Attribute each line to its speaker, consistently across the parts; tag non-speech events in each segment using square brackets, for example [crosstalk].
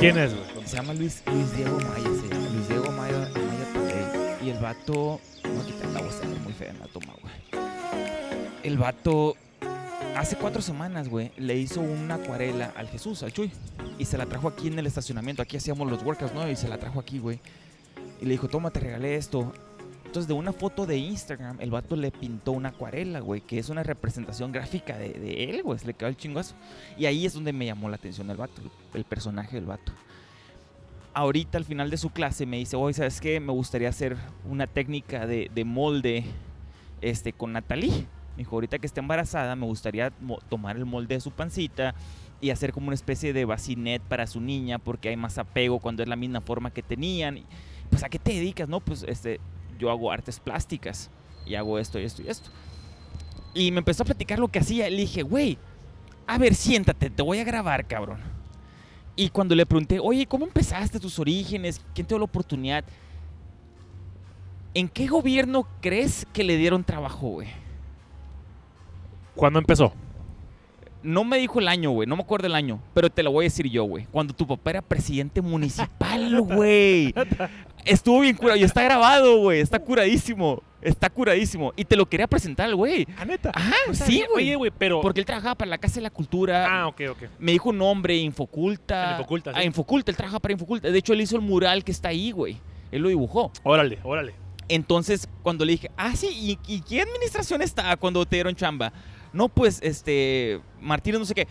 Speaker 1: ¿Quién es, güey?
Speaker 2: Se llama Luis, Luis Diego Maya, se llama Luis Diego Maya, Maya. Y el vato. No, quitar la voz, muy fea en la toma, güey. El vato. Hace cuatro semanas, güey, le hizo una acuarela al Jesús, al Chuy. Y se la trajo aquí en el estacionamiento. Aquí hacíamos los workouts, ¿no? Y se la trajo aquí, güey. Y le dijo, toma, te regalé esto. Entonces, de una foto de Instagram, el vato le pintó una acuarela, güey, que es una representación gráfica de, él, güey. Se le quedó el chingazo. Y ahí es donde me llamó la atención el vato, el personaje del vato. Ahorita, al final de su clase, me dice, oye, ¿sabes qué? Me gustaría hacer una técnica de, de molde este, con Natalie. Me dijo, ahorita que esté embarazada, me gustaría tomar el molde de su pancita y hacer como una especie de bacinet para su niña, porque hay más apego cuando es la misma forma que tenían. Pues, ¿a qué te dedicas? No, pues, este, yo hago artes plásticas y hago esto y esto y esto. Y me empezó a platicar lo que hacía. Le dije, güey, a ver, siéntate, te voy a grabar, cabrón. Y cuando le pregunté, oye, ¿cómo empezaste tus orígenes? ¿Quién te dio la oportunidad? ¿En qué gobierno crees que le dieron trabajo, güey?
Speaker 1: ¿Cuándo empezó?
Speaker 2: No me dijo el año, güey. No me acuerdo el año. Pero te lo voy a decir yo, güey. Cuando tu papá era presidente municipal, [laughs] güey. Estuvo bien curado. Y está grabado, güey. Está curadísimo. Está curadísimo. Y te lo quería presentar al güey.
Speaker 1: ¿Ah, neta?
Speaker 2: Ajá, sí, güey.
Speaker 1: Oye, güey, pero...
Speaker 2: Porque él trabajaba para la Casa de la Cultura.
Speaker 1: Ah, ok, ok.
Speaker 2: Me dijo un nombre, Infoculta.
Speaker 1: En Infoculta, sí.
Speaker 2: Ah, Infoculta. Él trabaja para Infoculta. De hecho, él hizo el mural que está ahí, güey. Él lo dibujó.
Speaker 1: Órale, órale.
Speaker 2: Entonces, cuando le dije, ah, sí, ¿y, y qué administración está cuando te dieron chamba? No, pues, este, Martínez, no sé qué.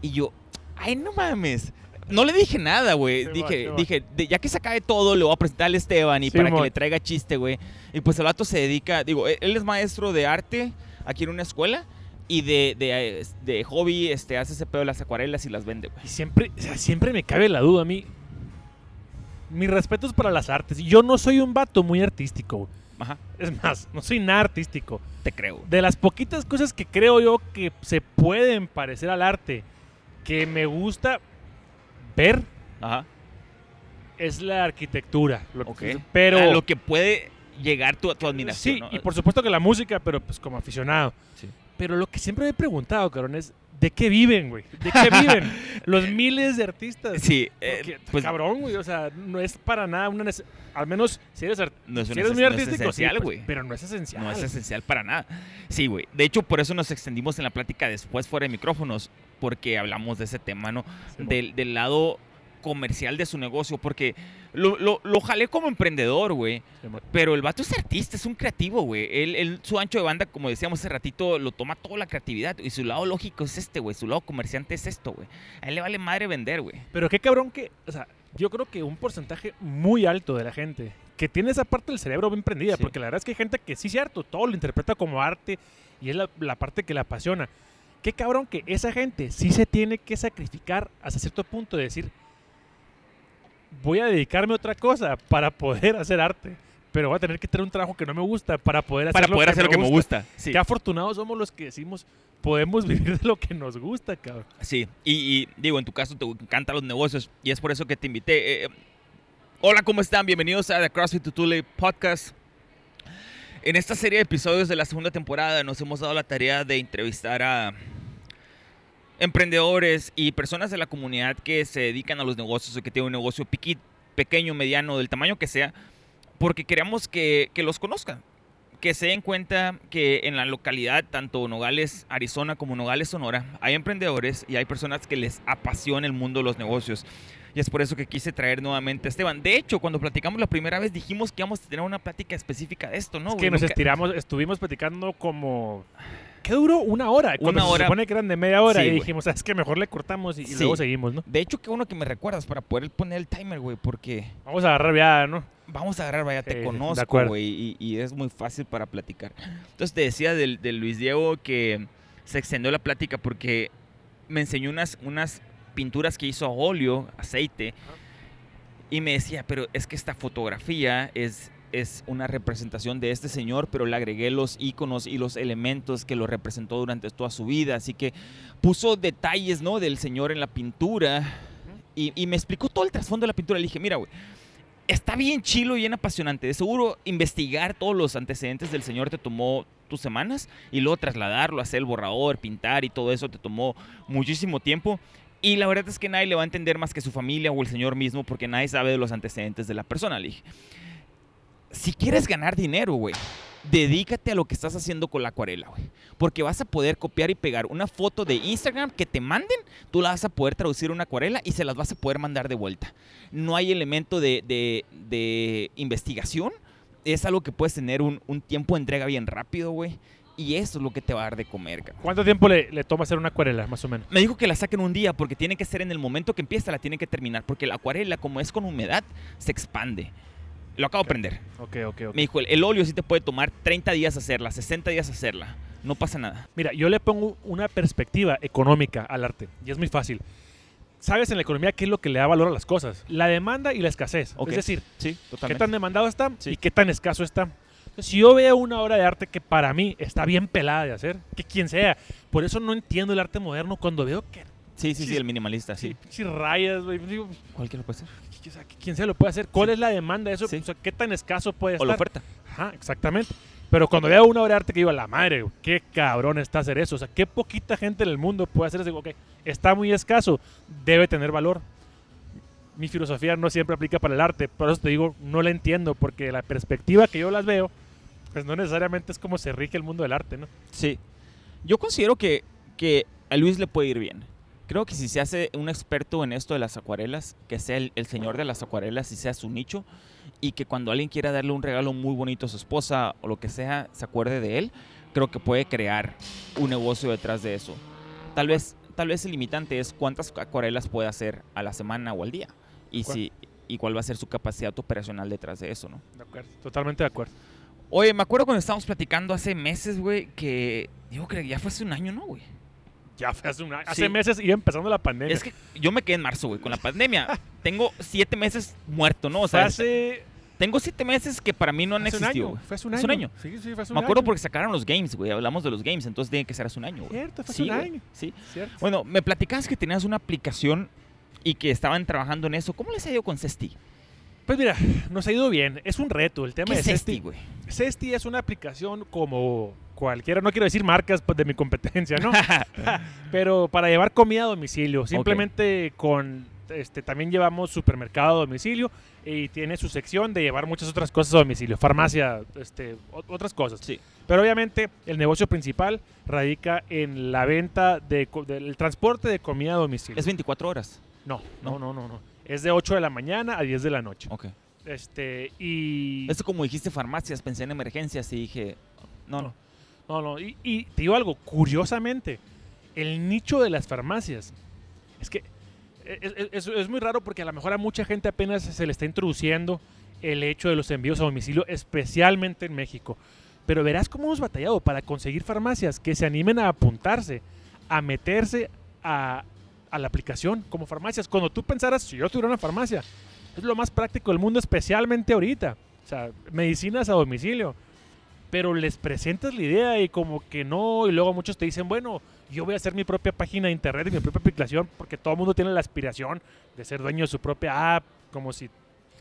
Speaker 2: Y yo, ay, no mames. No le dije nada, güey.
Speaker 1: Sí,
Speaker 2: dije,
Speaker 1: sí,
Speaker 2: dije, de- ya que se acabe todo, le voy a presentar al Esteban y
Speaker 1: Sí,
Speaker 2: para que le traiga chiste, güey. Y pues el vato se dedica, digo, e- él es maestro de arte aquí en una escuela y de, de, de hobby este, hace ese pedo de las acuarelas y las vende, güey.
Speaker 1: Y siempre, o sea, siempre me cabe la duda a mí. Mis respetos para las artes. Yo no soy un vato muy artístico. güey.
Speaker 2: Ajá,
Speaker 1: Es más, no soy nada artístico.
Speaker 2: te creo.
Speaker 1: De las poquitas cosas que creo yo que se pueden parecer al arte, que me gusta ver,
Speaker 2: Ajá.
Speaker 1: es la arquitectura. Lo que-. Pero...
Speaker 2: A lo que puede llegar tu, tu admiración.
Speaker 1: Sí,
Speaker 2: ¿no?
Speaker 1: y por supuesto que la música, pero pues como aficionado.
Speaker 2: Sí.
Speaker 1: Pero lo que siempre me he preguntado, cabrón, es ¿de qué viven, güey? ¿De qué viven [laughs] los miles de artistas?
Speaker 2: Sí, eh,
Speaker 1: Porque,
Speaker 2: pues
Speaker 1: cabrón, güey, o sea, no es para nada una al menos si eres, art-
Speaker 2: no es,
Speaker 1: si
Speaker 2: una
Speaker 1: eres muy
Speaker 2: no es
Speaker 1: artístico, sí,
Speaker 2: esencial,
Speaker 1: pues,
Speaker 2: güey.
Speaker 1: pero no es esencial.
Speaker 2: no es esencial para nada. Sí, güey. De hecho, por eso nos extendimos en la plática después fuera de micrófonos, porque hablamos de ese tema, ¿no?
Speaker 1: Sí,
Speaker 2: del, del lado comercial de su negocio, porque lo, lo, lo jalé como emprendedor, güey.
Speaker 1: sí,
Speaker 2: Pero el vato es artista, es un creativo, güey. Él, él- su ancho de banda, como decíamos hace ratito, lo toma toda la creatividad. Y su lado lógico es este, güey. Su lado comerciante es esto, güey. A él le vale madre vender, güey.
Speaker 1: Pero qué cabrón que, o sea, yo creo que un porcentaje muy alto de la gente que tiene esa parte del cerebro bien prendida,
Speaker 2: Sí.
Speaker 1: porque la verdad es que hay gente que sí, cierto, todo lo interpreta como arte y es la, la parte que le apasiona. Qué cabrón que esa gente sí se tiene que sacrificar hasta cierto punto de decir, voy a dedicarme a otra cosa para poder hacer arte, pero voy a tener que tener un trabajo que no me gusta para poder hacer,
Speaker 2: Para
Speaker 1: lo,
Speaker 2: poder
Speaker 1: que
Speaker 2: hacer lo que me gusta. Sí.
Speaker 1: Qué afortunados somos los que decimos, podemos [laughs] vivir de lo que nos gusta, cabrón.
Speaker 2: Sí, y, y, digo, en tu caso te encantan los negocios y es por eso que te invité. Eh, hola, ¿cómo están? Bienvenidos a The CrossFit Tutule Podcast. En esta serie de episodios de la segunda temporada nos hemos dado la tarea de entrevistar a emprendedores y personas de la comunidad que se dedican a los negocios o que tienen un negocio piqui- pequeño, mediano, del tamaño que sea, porque queremos que, que los conozcan que se den cuenta que en la localidad, tanto Nogales, Arizona como Nogales, Sonora, hay emprendedores y hay personas que les apasiona el mundo de los negocios. Y es por eso que quise traer nuevamente a Esteban. De hecho, cuando platicamos la primera vez dijimos que íbamos a tener una plática específica de esto, ¿no?
Speaker 1: Es que nos estiramos, estuvimos platicando como... ¿Qué duró? Una hora. Cuando
Speaker 2: Una
Speaker 1: se
Speaker 2: hora.
Speaker 1: supone que eran de media hora
Speaker 2: Sí,
Speaker 1: y dijimos, ¿sabes que Mejor le cortamos y, luego seguimos, ¿no?
Speaker 2: De hecho, qué bueno que me recuerdas para poder poner el timer, güey, porque
Speaker 1: Vamos a agarrar viada, ¿no?
Speaker 2: vamos a agarrar, vaya, te conozco, güey, y, y es muy fácil para platicar. Entonces te decía del, del Luis Diego que se extendió la plática porque me enseñó unas, unas pinturas que hizo a óleo, aceite, y me decía, pero es que esta fotografía es, es una representación de este señor, pero le agregué los iconos y los elementos que lo representó durante toda su vida, así que puso detalles, ¿no? Del señor en la pintura, y, me explicó todo el trasfondo de la pintura. Le dije, mira, güey, está bien chilo y bien apasionante. De seguro investigar todos los antecedentes del señor te tomó tus semanas y luego trasladarlo, hacer el borrador, pintar y todo eso te tomó muchísimo tiempo. Y la verdad es que nadie le va a entender más que su familia o el señor mismo porque nadie sabe de los antecedentes de la persona. Le dije, si quieres ganar dinero, güey, dedícate a lo que estás haciendo con la acuarela, güey. Porque vas a poder copiar y pegar una foto de Instagram que te manden, tú la vas a poder traducir a una acuarela y se las vas a poder mandar de vuelta. No hay elemento de, de- de investigación. Es algo que puedes tener un, un tiempo de entrega bien rápido, güey. Y eso es lo que te va a dar de comer, cabrón.
Speaker 1: ¿Cuánto tiempo le, le toma hacer una acuarela, más o menos?
Speaker 2: Me dijo que la saquen un día porque tiene que ser en el momento que empieza, la tiene que terminar. Porque la acuarela, como es con humedad, se expande. Lo acabo de aprender.
Speaker 1: Ok, ok, ok.
Speaker 2: Me dijo, el, el óleo sí te puede tomar 30 días hacerla, 60 días hacerla. No pasa nada.
Speaker 1: Mira, yo le pongo una perspectiva económica al arte y es muy fácil. ¿Sabes en la economía qué es lo que le da valor a las cosas? La demanda y la escasez.
Speaker 2: Ok.
Speaker 1: Es decir,
Speaker 2: Sí,
Speaker 1: qué tan demandado está
Speaker 2: Sí.
Speaker 1: y qué tan escaso está. Entonces, si yo veo una obra de arte que para mí está bien pelada de hacer, que quien sea, por eso no entiendo el arte moderno cuando veo que
Speaker 2: Sí, sí, sí, el minimalista,
Speaker 1: sí,
Speaker 2: sí.
Speaker 1: rayas, güey,
Speaker 2: Cualquiera puede ser.
Speaker 1: O sea, quien sea lo puede hacer. ¿Cuál
Speaker 2: Sí.
Speaker 1: es la demanda de eso?
Speaker 2: Sí.
Speaker 1: O sea, ¿qué tan escaso puede
Speaker 2: O la
Speaker 1: estar?
Speaker 2: oferta.
Speaker 1: Ajá, exactamente. Pero cuando veo una obra de arte que digo, la madre, qué cabrón está hacer eso. O sea, qué poquita gente en el mundo puede hacer eso. Digo, ok, está muy escaso, debe tener valor. Mi filosofía no siempre aplica para el arte, por eso te digo, no la entiendo, porque la perspectiva que yo las veo, pues no necesariamente es como se rige el mundo del arte, ¿no?
Speaker 2: Sí. Yo considero que, que a Luis le puede ir bien. Creo que si se hace un experto en esto de las acuarelas, que sea el, el señor de las acuarelas y sea su nicho, y que cuando alguien quiera darle un regalo muy bonito a su esposa o lo que sea, se acuerde de él, creo que puede crear un negocio detrás de eso. Tal vez, tal vez el limitante es cuántas acuarelas puede hacer a la semana o al día. Y,
Speaker 1: ¿Cuál?
Speaker 2: si, y cuál va a ser su capacidad operacional detrás de eso, ¿no?
Speaker 1: De acuerdo, totalmente de acuerdo.
Speaker 2: Oye, me acuerdo cuando estábamos platicando hace meses, güey, que digo que ya fue hace un año, ¿no, güey?
Speaker 1: Ya fue hace, un año-
Speaker 2: Sí.
Speaker 1: hace meses iba empezando la pandemia.
Speaker 2: Es que yo me quedé en marzo, güey, con la pandemia. Tengo siete meses muerto, ¿no? O sea,
Speaker 1: hace,
Speaker 2: tengo siete meses que para mí no han
Speaker 1: hace un
Speaker 2: existido.
Speaker 1: año. Fue hace un
Speaker 2: Hace
Speaker 1: año.
Speaker 2: un año.
Speaker 1: Sí, sí, fue hace un
Speaker 2: Me acuerdo
Speaker 1: año.
Speaker 2: porque sacaron los games, güey. Hablamos de los games, entonces tiene que ser hace un año, güey.
Speaker 1: Cierto, fue hace
Speaker 2: Sí,
Speaker 1: un
Speaker 2: güey,
Speaker 1: año.
Speaker 2: sí.
Speaker 1: Cierto.
Speaker 2: Bueno, me platicabas que tenías una aplicación y que estaban trabajando en eso. ¿Cómo les ha ido con Cesti?
Speaker 1: Pues mira, nos ha ido bien. Es un reto el tema
Speaker 2: ¿Qué
Speaker 1: de
Speaker 2: es
Speaker 1: Cesti.
Speaker 2: Cesti, güey?
Speaker 1: Cesti es una aplicación como cualquiera, no quiero decir marcas pues, de mi competencia, ¿no? [laughs] [laughs] Pero para llevar comida a domicilio, simplemente con este también llevamos supermercado a domicilio y tiene su sección de llevar muchas otras cosas a domicilio, farmacia, este, otras cosas.
Speaker 2: Sí.
Speaker 1: Pero obviamente el negocio principal radica en la venta de del transporte de comida a domicilio.
Speaker 2: Es 24 horas.
Speaker 1: no, no, no, no, no. Es de 8 de la mañana a 10 de la noche.
Speaker 2: Ok.
Speaker 1: Este, y
Speaker 2: Esto como dijiste farmacias, pensé en emergencias y dije, no, no.
Speaker 1: No, no, y, te digo algo, curiosamente, el nicho de las farmacias, es que es, es- es- es muy raro porque a lo mejor a mucha gente apenas se le está introduciendo el hecho de los envíos a domicilio, especialmente en México. Pero verás cómo hemos batallado para conseguir farmacias que se animen a apuntarse, a meterse a, a la aplicación como farmacias. Cuando tú pensaras, si yo tuviera una farmacia, es lo más práctico del mundo, especialmente ahorita. O sea, medicinas a domicilio pero les presentas la idea y como que no, y luego muchos te dicen, bueno, yo voy a hacer mi propia página de internet y mi propia aplicación, porque todo el mundo tiene la aspiración de ser dueño de su propia app, como si...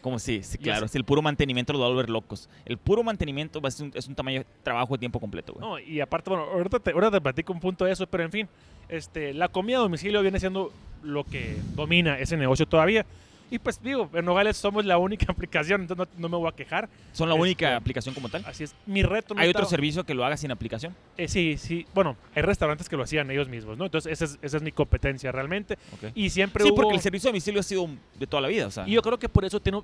Speaker 2: Como sí, sí, claro. Si el puro mantenimiento los va a volver locos. El puro mantenimiento va a ser un, es un tamaño trabajo de tiempo completo, güey.
Speaker 1: No, y aparte, bueno, ahorita te, ahorita te platico un punto de eso, pero en fin, este, la comida a domicilio viene siendo lo que domina ese negocio todavía. Y pues digo, en Nogales somos la única [laughs] aplicación, entonces no, no me voy a quejar.
Speaker 2: Son la
Speaker 1: este,
Speaker 2: única aplicación como tal.
Speaker 1: Así es, mi reto no
Speaker 2: ¿Hay otro servicio que lo haga sin aplicación?
Speaker 1: eh, sí, sí, bueno, hay restaurantes que lo hacían ellos mismos, ¿no? Entonces esa es, esa es mi competencia realmente. Y siempre
Speaker 2: Sí,
Speaker 1: hubo-
Speaker 2: porque el servicio a domicilio ha sido de toda la vida, o sea.
Speaker 1: Y yo creo que por eso tiene,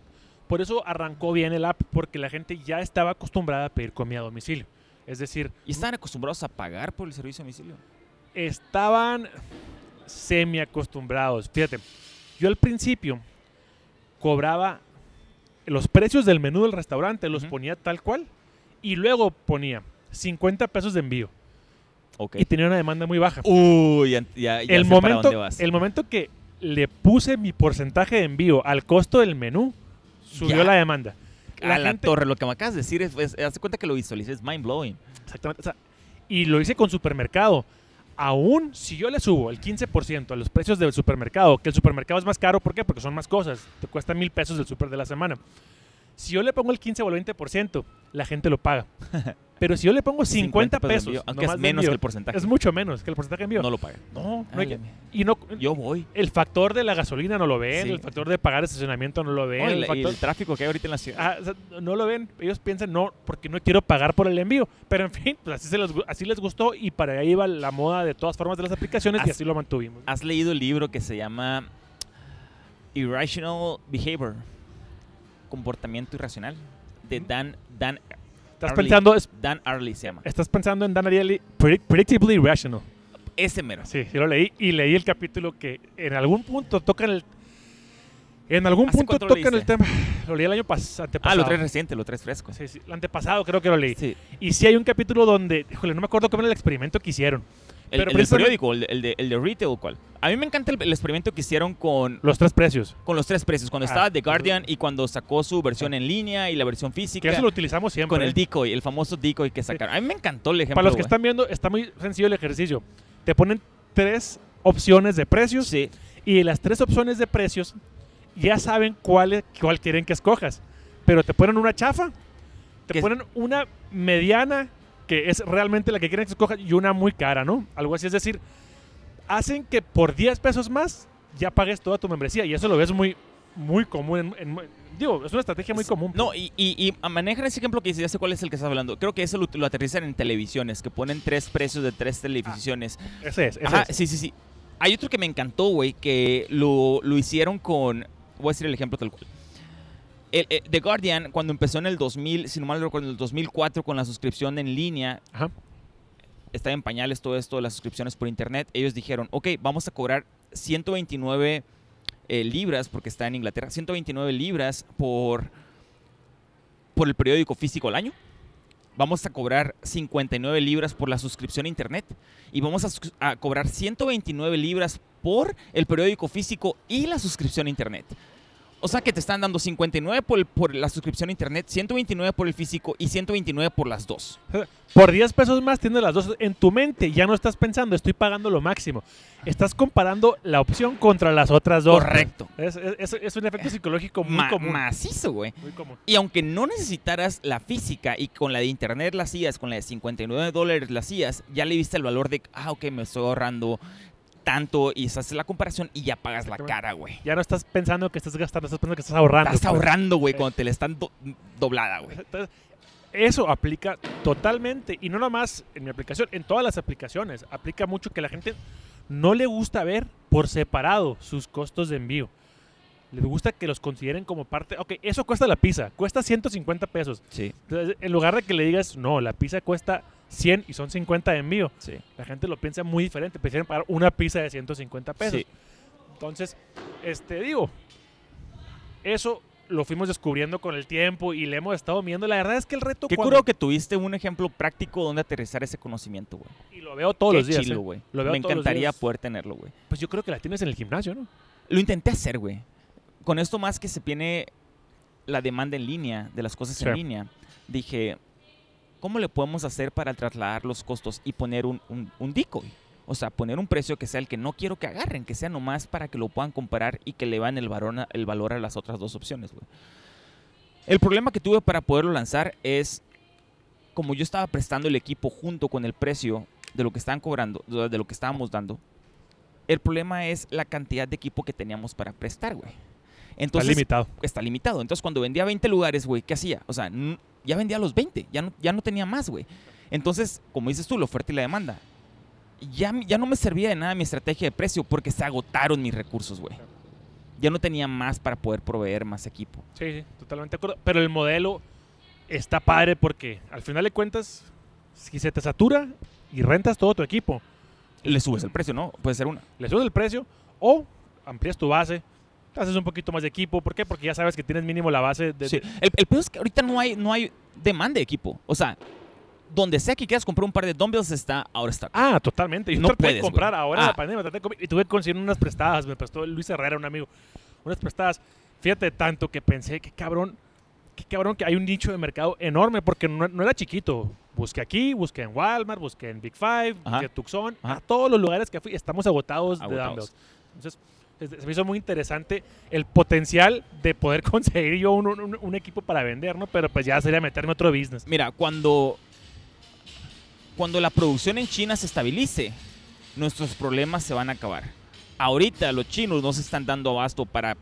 Speaker 1: por eso arrancó bien el app, porque la gente ya estaba acostumbrada a pedir comida a domicilio. Es decir,
Speaker 2: ¿Y estaban acostumbrados a pagar por el servicio a domicilio?
Speaker 1: estaban semi acostumbrados. Fíjate, yo al principio cobraba los precios del menú del restaurante, los ponía tal cual, y luego ponía 50 pesos de envío.
Speaker 2: Ok.
Speaker 1: Y tenía una demanda muy baja.
Speaker 2: Uy, ya, ya, ya
Speaker 1: el,
Speaker 2: sé para
Speaker 1: momento,
Speaker 2: dónde vas.
Speaker 1: el momento que le puse mi porcentaje de envío al costo del menú, subió
Speaker 2: Ya.
Speaker 1: la demanda.
Speaker 2: a la torre, lo que me acabas de decir, es, es, haz de cuenta que lo visualicé, es mind blowing.
Speaker 1: Exactamente. o sea, y lo hice con supermercado. Aún si yo le subo el 15% a los precios del supermercado, que el supermercado es más caro, ¿por qué? Porque son más cosas. Te cuesta mil pesos el super de la semana. Si yo le pongo el 15 o el 20%, la gente lo paga. [laughs] Pero si yo le pongo 50,
Speaker 2: de
Speaker 1: pesos,
Speaker 2: envío, aunque es menos que el porcentaje.
Speaker 1: es mucho menos que el porcentaje de envío.
Speaker 2: No lo pagan.
Speaker 1: No, no hay que- y no,
Speaker 2: Yo voy.
Speaker 1: el factor de la gasolina no lo ven,
Speaker 2: Sí.
Speaker 1: el factor de pagar estacionamiento no lo ven,
Speaker 2: y
Speaker 1: el
Speaker 2: y
Speaker 1: factor-
Speaker 2: el tráfico que hay ahorita en la ciudad.
Speaker 1: Ah, o sea, no lo ven, ellos piensan, no, porque no quiero pagar por el envío. Pero en fin, pues así, se les, gu- así les gustó y para ahí iba la moda de todas formas de las aplicaciones y
Speaker 2: As-
Speaker 1: así lo mantuvimos.
Speaker 2: ¿Has leído el libro que se llama Irrational Behavior? Comportamiento irracional. De Dan, Dan,
Speaker 1: Estás
Speaker 2: Arlie.
Speaker 1: pensando, es-
Speaker 2: Dan Arley se llama.
Speaker 1: estás pensando en Dan Ariely, Predict- Predictably Irrational.
Speaker 2: Ese mero.
Speaker 1: Sí, sí lo leí y leí el capítulo que en algún punto tocan el... En algún
Speaker 2: ¿Hace
Speaker 1: punto tocan el tema. Lo leí el año pas-
Speaker 2: Ah, lo traes reciente, lo traes fresco.
Speaker 1: Sí, sí, el antepasado creo que lo leí.
Speaker 2: Sí.
Speaker 1: Y sí hay un capítulo donde, híjole, no me acuerdo cómo era el experimento que hicieron.
Speaker 2: El,
Speaker 1: Pero
Speaker 2: el del periódico, el de, el, de, el de retail, o ¿cuál? A mí me encanta el, el experimento que hicieron con,
Speaker 1: Los tres precios.
Speaker 2: con los tres precios. Cuando
Speaker 1: Ah,
Speaker 2: estaba The Guardian y cuando sacó su versión en línea y la versión
Speaker 1: Que
Speaker 2: física.
Speaker 1: eso lo utilizamos siempre.
Speaker 2: Con el decoy, el famoso decoy que sacaron. A mí me encantó el ejemplo.
Speaker 1: Para los que están viendo, está muy sencillo el ejercicio. Te ponen tres opciones de precios
Speaker 2: Sí,
Speaker 1: y las tres opciones de precios ya saben cuál, cuál quieren que escojas. Pero te ponen una chafa, te
Speaker 2: Que
Speaker 1: ponen una mediana, que es realmente la que quieren que escojas, y una muy cara, ¿no? Algo así. Es decir, hacen que por 10 pesos más ya pagues toda tu membresía. Y eso lo ves muy, muy común. en- en- digo, es una estrategia muy común.
Speaker 2: No, y, y, y manejan ese ejemplo que dice, ya sé cuál es el que estás hablando. Creo que eso lo, lo aterrizan en televisiones, que ponen tres precios de tres televisiones.
Speaker 1: Ese es, ese
Speaker 2: Ajá,
Speaker 1: es.
Speaker 2: sí, sí, sí. Hay otro que me encantó, güey, que lo, lo hicieron con... Voy a decir el ejemplo tal cual. El, eh, The Guardian, cuando empezó en el 2000, si no mal recuerdo, en el 2004 con la suscripción en línea,
Speaker 1: Ajá.
Speaker 2: está en pañales todo esto de las suscripciones por internet, ellos dijeron, ok, vamos a cobrar 129 eh, libras, porque está en Inglaterra, 129 libras por, por el periódico físico al año. Vamos a cobrar 59 libras por la suscripción a internet y vamos a, a cobrar 129 libras por el periódico físico y la suscripción a internet. O sea que te están dando 59 por, el- por la suscripción a internet, 129 por el físico y 129 por las dos.
Speaker 1: Por 10 pesos más tienes las dos en tu mente. Ya no estás pensando, estoy pagando lo máximo. Estás comparando la opción contra las otras dos.
Speaker 2: Correcto.
Speaker 1: Es, es- es- es un efecto psicológico muy
Speaker 2: Ma-
Speaker 1: común.
Speaker 2: Macizo, güey.
Speaker 1: Muy común.
Speaker 2: Y aunque no necesitaras la física y con la de internet la hacías, con la de 59 dólares la hacías, ya le viste el valor de, ah, ok, me estoy ahorrando tanto y se hace la comparación y ya pagas la cara, güey.
Speaker 1: Ya no estás pensando que estás gastando, estás pensando que estás ahorrando.
Speaker 2: Estás
Speaker 1: pues.
Speaker 2: ahorrando, güey,
Speaker 1: Eh.
Speaker 2: cuando te la están do- doblada, güey.
Speaker 1: Eso aplica totalmente. Y no nomás en mi aplicación, en todas las aplicaciones. Aplica mucho que la gente no le gusta ver por separado sus costos de envío. Les gusta que los consideren como parte. Ok, eso cuesta la pizza. Cuesta 150 pesos.
Speaker 2: Sí,
Speaker 1: Entonces, en lugar de que le digas, no, la pizza cuesta 100 y son 50 de envío,
Speaker 2: sí.
Speaker 1: la gente lo piensa muy diferente. Prefieren pagar una pizza de 150 pesos.
Speaker 2: Sí.
Speaker 1: Entonces, este, digo, eso lo fuimos descubriendo con el tiempo y le hemos estado viendo. La verdad es que el reto.
Speaker 2: Qué
Speaker 1: cuando-
Speaker 2: que tuviste un ejemplo práctico donde aterrizar ese conocimiento, güey.
Speaker 1: Y lo veo todos
Speaker 2: Qué
Speaker 1: los días.
Speaker 2: chilo,
Speaker 1: ¿eh? Lo veo
Speaker 2: Me
Speaker 1: todos los
Speaker 2: encantaría
Speaker 1: días.
Speaker 2: poder tenerlo, güey.
Speaker 1: Pues yo creo que la tienes en el gimnasio, ¿no?
Speaker 2: Lo intenté hacer, güey. Con esto más que se viene la demanda en línea, de las cosas en línea, dije, ¿cómo le podemos hacer para trasladar los costos y poner un, un, un decoy? O sea, poner un precio que sea el que no quiero que agarren, que sea nomás para que lo puedan comparar y que le van el a, el valor a las otras dos opciones, güey. El problema que tuve para poderlo lanzar es, como yo estaba prestando el equipo junto con el precio de lo que estaban cobrando, de lo que estábamos dando, el problema es la cantidad de equipo que teníamos para prestar, güey. Entonces,
Speaker 1: Está limitado.
Speaker 2: está limitado. Entonces, cuando vendía 20 lugares, güey, ¿qué hacía? O sea, ya vendía los 20, ya no, ya no tenía más, güey. Entonces, como dices tú, la oferta y la demanda. Ya, ya no me servía de nada mi estrategia de precio porque se agotaron mis recursos, güey. Ya no tenía más para poder proveer más equipo.
Speaker 1: Sí, sí, totalmente de acuerdo. Pero el modelo está padre porque al final de cuentas, si se te satura y rentas todo tu equipo,
Speaker 2: Le subes el precio, ¿no? Puede ser una.
Speaker 1: le subes el precio o amplías tu base, haces un poquito más de equipo. ¿Por qué? Porque ya sabes que tienes mínimo la base de...
Speaker 2: Sí. El, el peor es que ahorita no hay, no hay demanda de equipo. O sea, donde sea que quieras comprar un par de dumbbells está ahora está.
Speaker 1: Ah, totalmente. Yo
Speaker 2: No
Speaker 1: traté de
Speaker 2: puedes,
Speaker 1: comprar
Speaker 2: güey.
Speaker 1: ahora
Speaker 2: Ah.
Speaker 1: la pandemia traté de comprar- y tuve que conseguir unas prestadas. Me prestó Luis Herrera, un amigo. Unas prestadas. Fíjate tanto que pensé, qué cabrón, qué cabrón que hay un nicho de mercado enorme porque no, no era chiquito. Busqué aquí, busqué en Walmart, busqué en Big Five,
Speaker 2: Ajá.
Speaker 1: busqué en Tucson.
Speaker 2: Ajá.
Speaker 1: A todos los lugares que fui estamos agotados, de
Speaker 2: Agotados.
Speaker 1: dumbbells. Entonces, Se me hizo muy interesante el potencial de poder [laughs] conseguir yo un, un- un equipo para vender, ¿no? Pero pues ya sería meterme a otro business.
Speaker 2: Mira, cuando, cuando la producción en China se estabilice, nuestros problemas se van a acabar. Ahorita los chinos no se están dando abasto para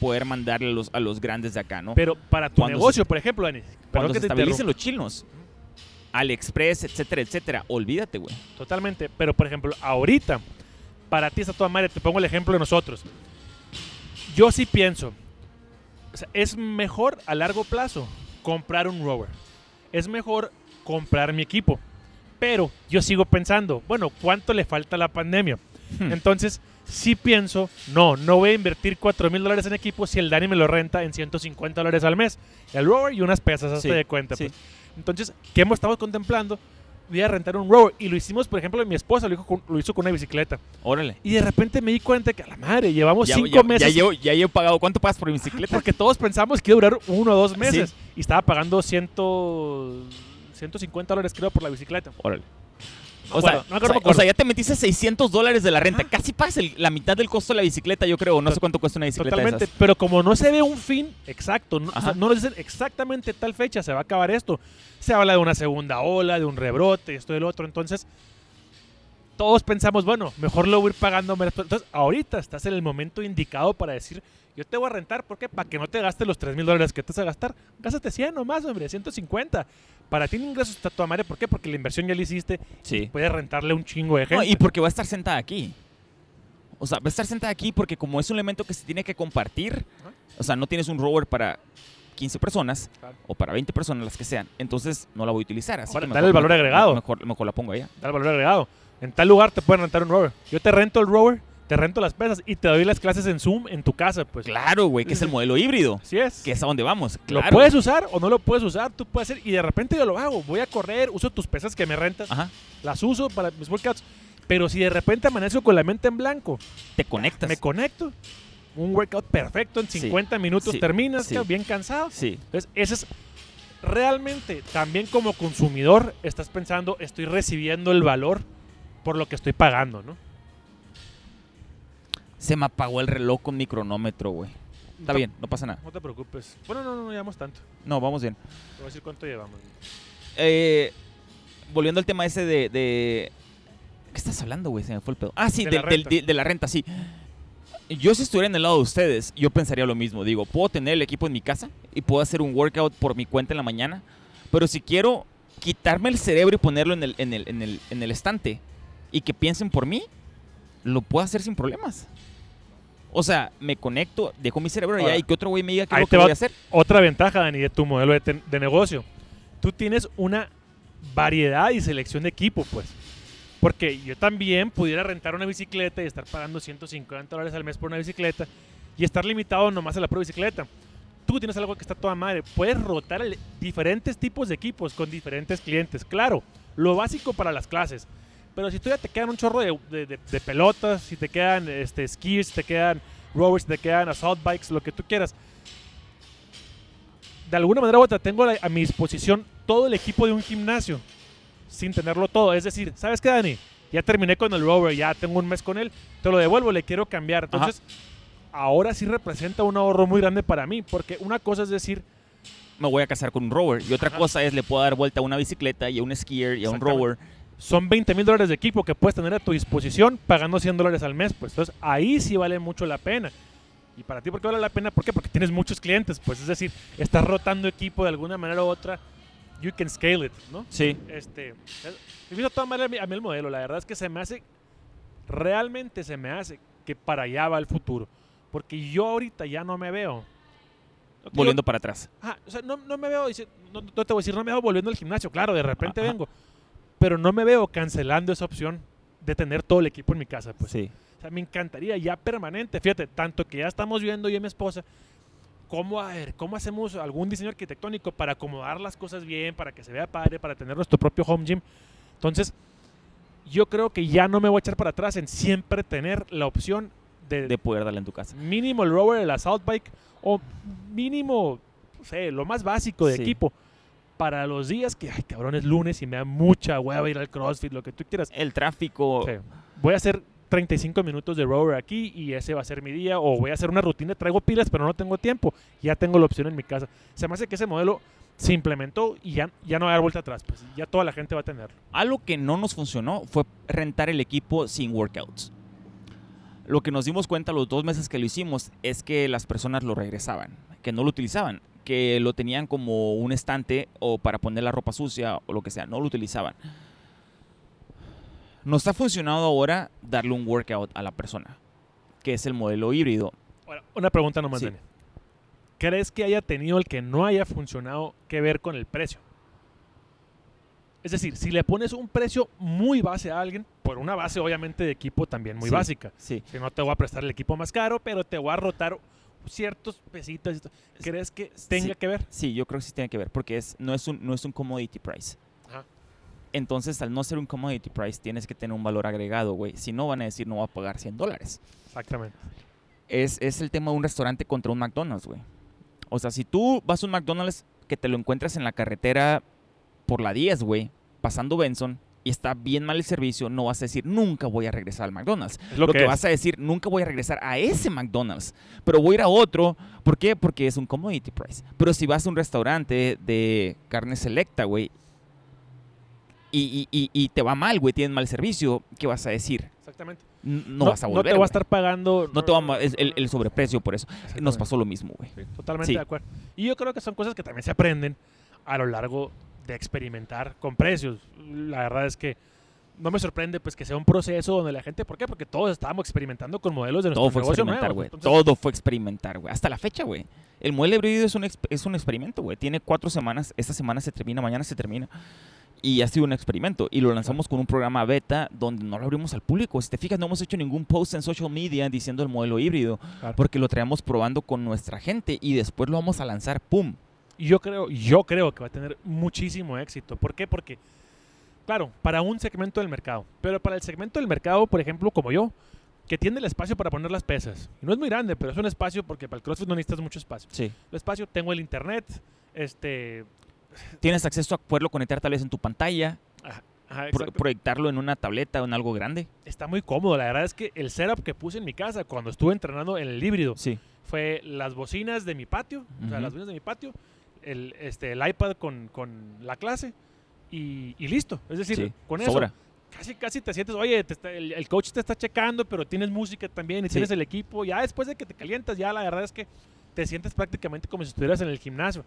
Speaker 2: poder mandarle a los, a los grandes de acá, ¿no?
Speaker 1: Pero para tu
Speaker 2: Cuando
Speaker 1: negocio, por ejemplo, Dani,
Speaker 2: Cuando
Speaker 1: que
Speaker 2: se
Speaker 1: te
Speaker 2: estabilicen los chinos, AliExpress, etcétera, etcétera, olvídate, güey.
Speaker 1: Totalmente. Pero, por ejemplo, ahorita, para ti está toda madre. Te pongo el ejemplo de nosotros. Yo sí pienso, o sea, es mejor a largo plazo comprar un rover. Es mejor comprar mi equipo. Pero yo sigo pensando, bueno, ¿cuánto le falta a la pandemia?
Speaker 2: Hmm.
Speaker 1: Entonces, sí pienso, no, no voy a invertir 4 mil dólares en equipo si el Dani me lo renta en 150 dólares al mes. El rover y unas pesas, hazte
Speaker 2: Sí,
Speaker 1: de cuenta.
Speaker 2: sí.
Speaker 1: pues. Entonces, ¿qué hemos estado contemplando? Voy a rentar un rover. Y lo hicimos, por ejemplo, mi esposa lo hizo con, lo hizo con una bicicleta.
Speaker 2: Órale.
Speaker 1: Y de repente me di cuenta que a la madre, llevamos
Speaker 2: Ya,
Speaker 1: cinco
Speaker 2: ya-
Speaker 1: meses.
Speaker 2: Ya llevo, ya llevo pagado. ¿Cuánto pagas por mi bicicleta?
Speaker 1: Porque todos pensamos que iba a durar uno o dos meses.
Speaker 2: Sí.
Speaker 1: Y estaba pagando ciento, 150 dólares, creo, por la bicicleta.
Speaker 2: Órale. O sea,
Speaker 1: acuerdo,
Speaker 2: o sea- o ya te metiste 600 dólares de la renta.
Speaker 1: Ajá.
Speaker 2: Casi pagas el- la mitad del costo de la bicicleta, yo creo. No sé cuánto cuesta una bicicleta de
Speaker 1: Totalmente,
Speaker 2: esas.
Speaker 1: pero como no se ve un fin exacto, no, no nos dicen exactamente tal fecha se va a acabar esto. Se habla de una segunda ola, de un rebrote, esto y lo otro. Entonces, todos pensamos, bueno, mejor lo voy a ir pagando. Entonces, ahorita estás en el momento indicado para decir, yo te voy a rentar, ¿por qué? Para que no te gastes los 3 mil dólares que te vas a gastar. Gástate 100 nomás, hombre, 150. Para ti el ingreso está tu madre, ¿por qué? Porque la inversión ya la hiciste,
Speaker 2: Sí.
Speaker 1: puedes rentarle un chingo de
Speaker 2: No,
Speaker 1: gente.
Speaker 2: y porque va a estar sentada aquí. O sea, va a estar sentada aquí porque como es un elemento que se tiene que compartir,
Speaker 1: Ajá.
Speaker 2: o sea, no tienes un rover para 15 personas
Speaker 1: Claro.
Speaker 2: o para 20 personas, las que sean. Entonces, no la voy a utilizar. Así
Speaker 1: Ahora,
Speaker 2: que
Speaker 1: dale el valor agregado.
Speaker 2: Mejor, mejor la pongo allá.
Speaker 1: da el valor agregado. En tal lugar te pueden rentar un rover. Yo te rento el rover, te rento las pesas y te doy las clases en Zoom en tu casa, pues.
Speaker 2: Claro, güey, que es el modelo híbrido. [laughs]
Speaker 1: Así es.
Speaker 2: Que es a donde vamos.
Speaker 1: Lo puedes usar o no lo puedes usar, tú puedes hacer y de repente yo lo hago. Voy a correr, uso tus pesas que me rentas,
Speaker 2: Ajá.
Speaker 1: las uso para mis workouts. Pero si de repente amanezco con la mente en blanco,
Speaker 2: Te conectas.
Speaker 1: me conecto. Un workout perfecto, en
Speaker 2: Sí,
Speaker 1: 50 minutos
Speaker 2: sí,
Speaker 1: terminas,
Speaker 2: sí.
Speaker 1: bien cansado.
Speaker 2: Sí.
Speaker 1: Entonces, ese es realmente también como consumidor estás pensando, estoy recibiendo el valor por lo que estoy pagando, ¿no?
Speaker 2: Se me apagó el reloj con mi cronómetro, güey. Está
Speaker 1: No-
Speaker 2: bien, no pasa nada.
Speaker 1: No te preocupes. Bueno, no, no, no llevamos tanto.
Speaker 2: No, vamos bien.
Speaker 1: Te voy a decir cuánto llevamos.
Speaker 2: Eh, volviendo al tema ese de, de- ¿Qué estás hablando, güey? Se me fue el pedo. Ah, sí,
Speaker 1: De la
Speaker 2: de la renta, sí. Yo si estuviera en el lado de ustedes, yo pensaría lo mismo. Digo, puedo tener el equipo en mi casa y puedo hacer un workout por mi cuenta en la mañana, pero si quiero quitarme el cerebro y ponerlo en el, en el, en el, en el estante y que piensen por mí, lo puedo hacer sin problemas. O sea, me conecto, dejo mi cerebro allá y que otro güey me diga qué es lo que voy a hacer.
Speaker 1: Otra ventaja, Dani, de tu modelo de, de negocio. Tú tienes una variedad y selección de equipo, pues. Porque yo también pudiera rentar una bicicleta y estar pagando 150 dólares al mes por una bicicleta y estar limitado nomás a la pura bicicleta. Tú tienes algo que está toda madre. Puedes rotar el- diferentes tipos de equipos con diferentes clientes. Claro, lo básico para las clases. Pero si tú ya te quedan un chorro de, de- de- de pelotas, si te quedan este, skis, te quedan rowers, te quedan assault bikes, lo que tú quieras. De alguna manera u otra, tengo a, a mi disposición todo el equipo de un gimnasio sin tenerlo todo. Es decir, ¿sabes qué, Dani? Ya terminé con el rover, ya tengo un mes con él, te lo devuelvo, le quiero cambiar. Entonces, ahora sí representa un ahorro muy grande para mí, porque una cosa es decir,
Speaker 2: Me voy a casar con un rover. Y otra
Speaker 1: Ajá.
Speaker 2: cosa es, le puedo dar vuelta a una bicicleta y a un skier y a un rover.
Speaker 1: Son 20 mil dólares de equipo que puedes tener a tu disposición pagando 100 dólares al mes. Pues entonces ahí sí vale mucho la pena. Y para ti, ¿por qué vale la pena? ¿Por qué? Porque tienes muchos clientes. Pues es decir, estás rotando equipo de alguna manera u otra. You can scale it, ¿no?
Speaker 2: Sí.
Speaker 1: Este, es- me hizo toda madre a mí, a mí el modelo. La verdad es que se me hace, realmente se me hace que para allá va el futuro. Porque yo ahorita ya no me veo.
Speaker 2: Volviendo para atrás.
Speaker 1: Ajá, o sea, no, no me veo, no, no te voy a decir, no me veo volviendo al gimnasio, claro, de repente
Speaker 2: Ajá.
Speaker 1: vengo, pero no me veo cancelando esa opción de tener todo el equipo en mi casa, pues.
Speaker 2: sí.
Speaker 1: O sea, me encantaría ya permanente, fíjate, tanto que ya estamos viendo yo y mi esposa, cómo, a ver, cómo hacemos algún diseño arquitectónico para acomodar las cosas bien, para que se vea padre, para tener nuestro propio home gym. Entonces, yo creo que ya no me voy a echar para atrás en siempre tener la opción de,
Speaker 2: De poder darle en tu casa.
Speaker 1: mínimo el rower, el assault bike o mínimo, no sé, lo más básico de
Speaker 2: Sí.
Speaker 1: equipo para los días que, ay, cabrón, es lunes y me da mucha hueva ir al CrossFit, lo que tú quieras.
Speaker 2: El tráfico.
Speaker 1: Sí. Voy a hacer 35 minutos de rower aquí y ese va a ser mi día. O voy a hacer una rutina, traigo pilas, pero no tengo tiempo. Ya tengo la opción en mi casa. Se me hace que ese modelo se implementó y ya, ya no va a dar vuelta atrás. Pues ya toda la gente va a tenerlo.
Speaker 2: Algo que no nos funcionó fue rentar el equipo sin workouts. Lo que nos dimos cuenta los dos meses que lo hicimos es que las personas lo regresaban, que no lo utilizaban, que lo tenían como un estante o para poner la ropa sucia o lo que sea, no lo utilizaban. Nos ha funcionado ahora darle un workout a la persona, que es el modelo híbrido.
Speaker 1: Una pregunta nomás,
Speaker 2: Sí.
Speaker 1: Dani. ¿Crees que haya tenido el que no haya funcionado que ver con el precio? Es decir, si le pones un precio muy base a alguien, por una base obviamente de equipo también muy
Speaker 2: Sí.
Speaker 1: básica.
Speaker 2: Sí,
Speaker 1: Si no te voy a prestar el equipo más caro, pero te voy a rotar ciertos pesitos. ¿Crees que tenga
Speaker 2: Sí.
Speaker 1: que ver?
Speaker 2: sí, yo creo que sí tiene que ver, porque es, no, es un, no es un commodity price.
Speaker 1: Ajá.
Speaker 2: Entonces, al no ser un commodity price, tienes que tener un valor agregado, güey. Si no, van a decir, no va a pagar 100 dólares.
Speaker 1: Exactamente.
Speaker 2: es, es el tema de un restaurante contra un McDonald's, güey. O sea, si tú vas a un McDonald's que te lo encuentras en la carretera por la 10, güey, pasando Benson, y está bien mal el servicio, no vas a decir, nunca voy a regresar al McDonald's. Lo,
Speaker 1: lo,
Speaker 2: que,
Speaker 1: es.
Speaker 2: vas a decir, nunca voy a regresar a ese McDonald's, pero voy a ir a otro. ¿Por qué? Porque es un commodity price. Pero si vas a un restaurante de carne selecta, güey, y, y- y- y te va mal, güey, tienes mal servicio, ¿qué vas a decir?
Speaker 1: Exactamente.
Speaker 2: No, vas a volver.
Speaker 1: No te va a estar pagando.
Speaker 2: No te va el, el sobreprecio por eso. Nos pasó lo mismo, güey.
Speaker 1: Sí, totalmente
Speaker 2: Sí.
Speaker 1: de acuerdo. Y yo creo que son cosas que también se aprenden a lo largo de experimentar con precios. La verdad es que no me sorprende pues que sea un proceso donde la gente, ¿por qué? Porque todos estábamos experimentando con modelos de nuestro
Speaker 2: Todo fue experimentar, güey. Todo fue experimentar, güey. Hasta la fecha, güey. El mueble híbrido es un, es un experimento, güey. Tiene cuatro semanas. Esta semana se termina, mañana se termina. Y ha sido un experimento. Y lo lanzamos con un programa beta donde no lo abrimos al público. Si te fijas, no hemos hecho ningún post en social media diciendo el modelo híbrido.
Speaker 1: Claro.
Speaker 2: Porque lo traemos probando con nuestra gente. Y después lo vamos a lanzar, ¡pum!
Speaker 1: Y yo creo, yo creo que va a tener muchísimo éxito. ¿Por qué? Porque, claro, para un segmento del mercado, pero para el segmento del mercado, por ejemplo, como yo, que tiene el espacio para poner las pesas. Y no es muy grande, pero es un espacio porque para el CrossFit no necesitas mucho espacio.
Speaker 2: Sí.
Speaker 1: El espacio, tengo el internet, este...
Speaker 2: Tienes acceso a poderlo conectar tal vez en tu pantalla.
Speaker 1: ajá,
Speaker 2: pro- proyectarlo en una tableta o en algo grande.
Speaker 1: está muy cómodo. La verdad es que el setup que puse en mi casa cuando estuve entrenando en el híbrido
Speaker 2: Sí.
Speaker 1: fue las bocinas de mi patio, o sea, las bocinas de mi patio, el, este, el iPad con, con la clase y, y listo. Es decir,
Speaker 2: Sí.
Speaker 1: con eso
Speaker 2: Sobra.
Speaker 1: casi casi te sientes, oye, te está- el, el coach te está checando, pero tienes música también y
Speaker 2: Sí.
Speaker 1: tienes el equipo. Ya después de que te calientas, ya la verdad es que te sientes prácticamente como si estuvieras en el gimnasio.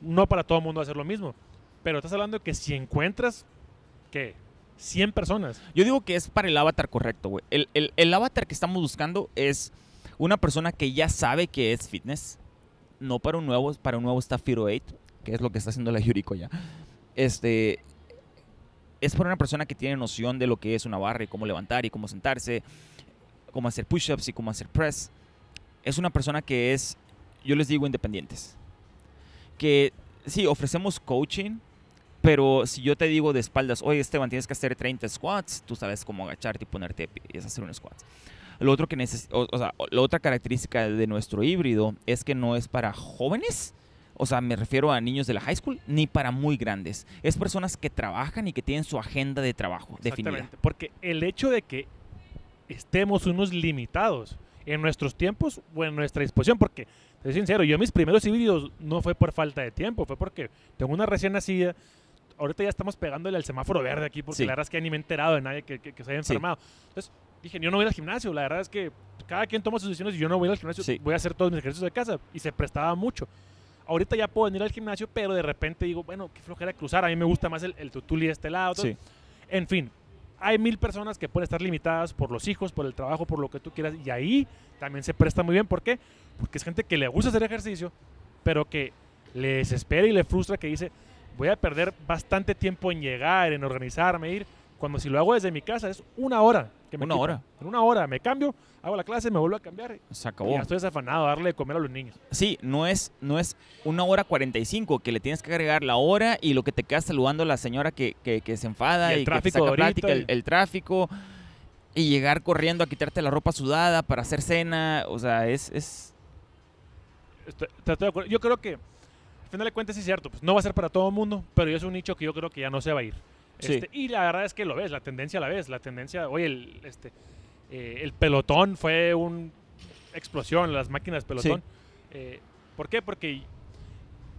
Speaker 1: No para todo el mundo hacer lo mismo, pero estás hablando de que si encuentras, ¿qué? 100 personas.
Speaker 2: Yo digo que es para el avatar correcto, güey. El, el- el avatar que estamos buscando es una persona que ya sabe que es fitness. No para un nuevo, para un nuevo Hero 8, que es lo que está haciendo la Yuriko ya. Este. Es para una persona que tiene noción de lo que es una barra y cómo levantar y cómo sentarse, cómo hacer push-ups y cómo hacer press. Es una persona que es, yo les digo, independientes. Que sí, ofrecemos coaching, pero si yo te digo de espaldas, oye Esteban, tienes que hacer 30 squats, tú sabes cómo agacharte y ponerte y hacer un squat. Lo otro que neces o, o sea, la otra característica de nuestro híbrido es que no es para jóvenes, o sea, me refiero a niños de la high school, ni para muy grandes. Es personas que trabajan y que tienen su agenda de trabajo definida.
Speaker 1: Exactamente. Porque el hecho de que estemos unos limitados en nuestros tiempos o en nuestra disposición, porque, te soy sincero, yo mis primeros híbridos no fue por falta de tiempo, fue porque tengo una recién nacida. Ahorita ya estamos pegándole al semáforo verde aquí, porque
Speaker 2: Sí.
Speaker 1: la verdad es que ni me he enterado de nadie que, que- que se haya
Speaker 2: Sí.
Speaker 1: enfermado. Entonces dije, yo no voy al gimnasio. La verdad es que cada quien toma sus decisiones y yo no voy al gimnasio.
Speaker 2: Sí.
Speaker 1: Voy a hacer todos mis ejercicios de casa. Y se prestaba mucho. Ahorita ya puedo venir al gimnasio, pero de repente digo, bueno, qué flojera cruzar. A mí me gusta más el, el tutuli de este lado.
Speaker 2: Sí.
Speaker 1: En fin, hay mil personas que pueden estar limitadas por los hijos, por el trabajo, por lo que tú quieras. Y ahí también se presta muy bien. ¿Por qué? Porque es gente que le gusta hacer ejercicio, pero que le desespera y le frustra que dice, voy a perder bastante tiempo en llegar, en organizarme, ir. Cuando si lo hago desde mi casa es una hora. Que me
Speaker 2: Una hora.
Speaker 1: En una hora me cambio, hago la clase, me vuelvo a cambiar. y
Speaker 2: Se acabó.
Speaker 1: ya estoy desafanado a darle de comer a los niños.
Speaker 2: Sí, no es, no es una hora 45 que le tienes que agregar la hora y lo que te quedas saludando a la señora que, que- que se enfada
Speaker 1: Y el
Speaker 2: y, que te
Speaker 1: tráfico
Speaker 2: saca plática, el,
Speaker 1: y-
Speaker 2: el tráfico y llegar corriendo a quitarte la ropa sudada para hacer cena. O sea, es, es
Speaker 1: Estoy- estoy de acuerdo. Yo creo que, al final de cuentas, sí es cierto. Pues no va a ser para todo el mundo, pero es un nicho que yo creo que ya no se va a ir.
Speaker 2: Sí.
Speaker 1: Este, y la verdad es que lo ves, la tendencia la ves. La tendencia, oye, el, este, Eh, el pelotón fue una explosión, las máquinas pelotón. Eh, ¿Por qué? Porque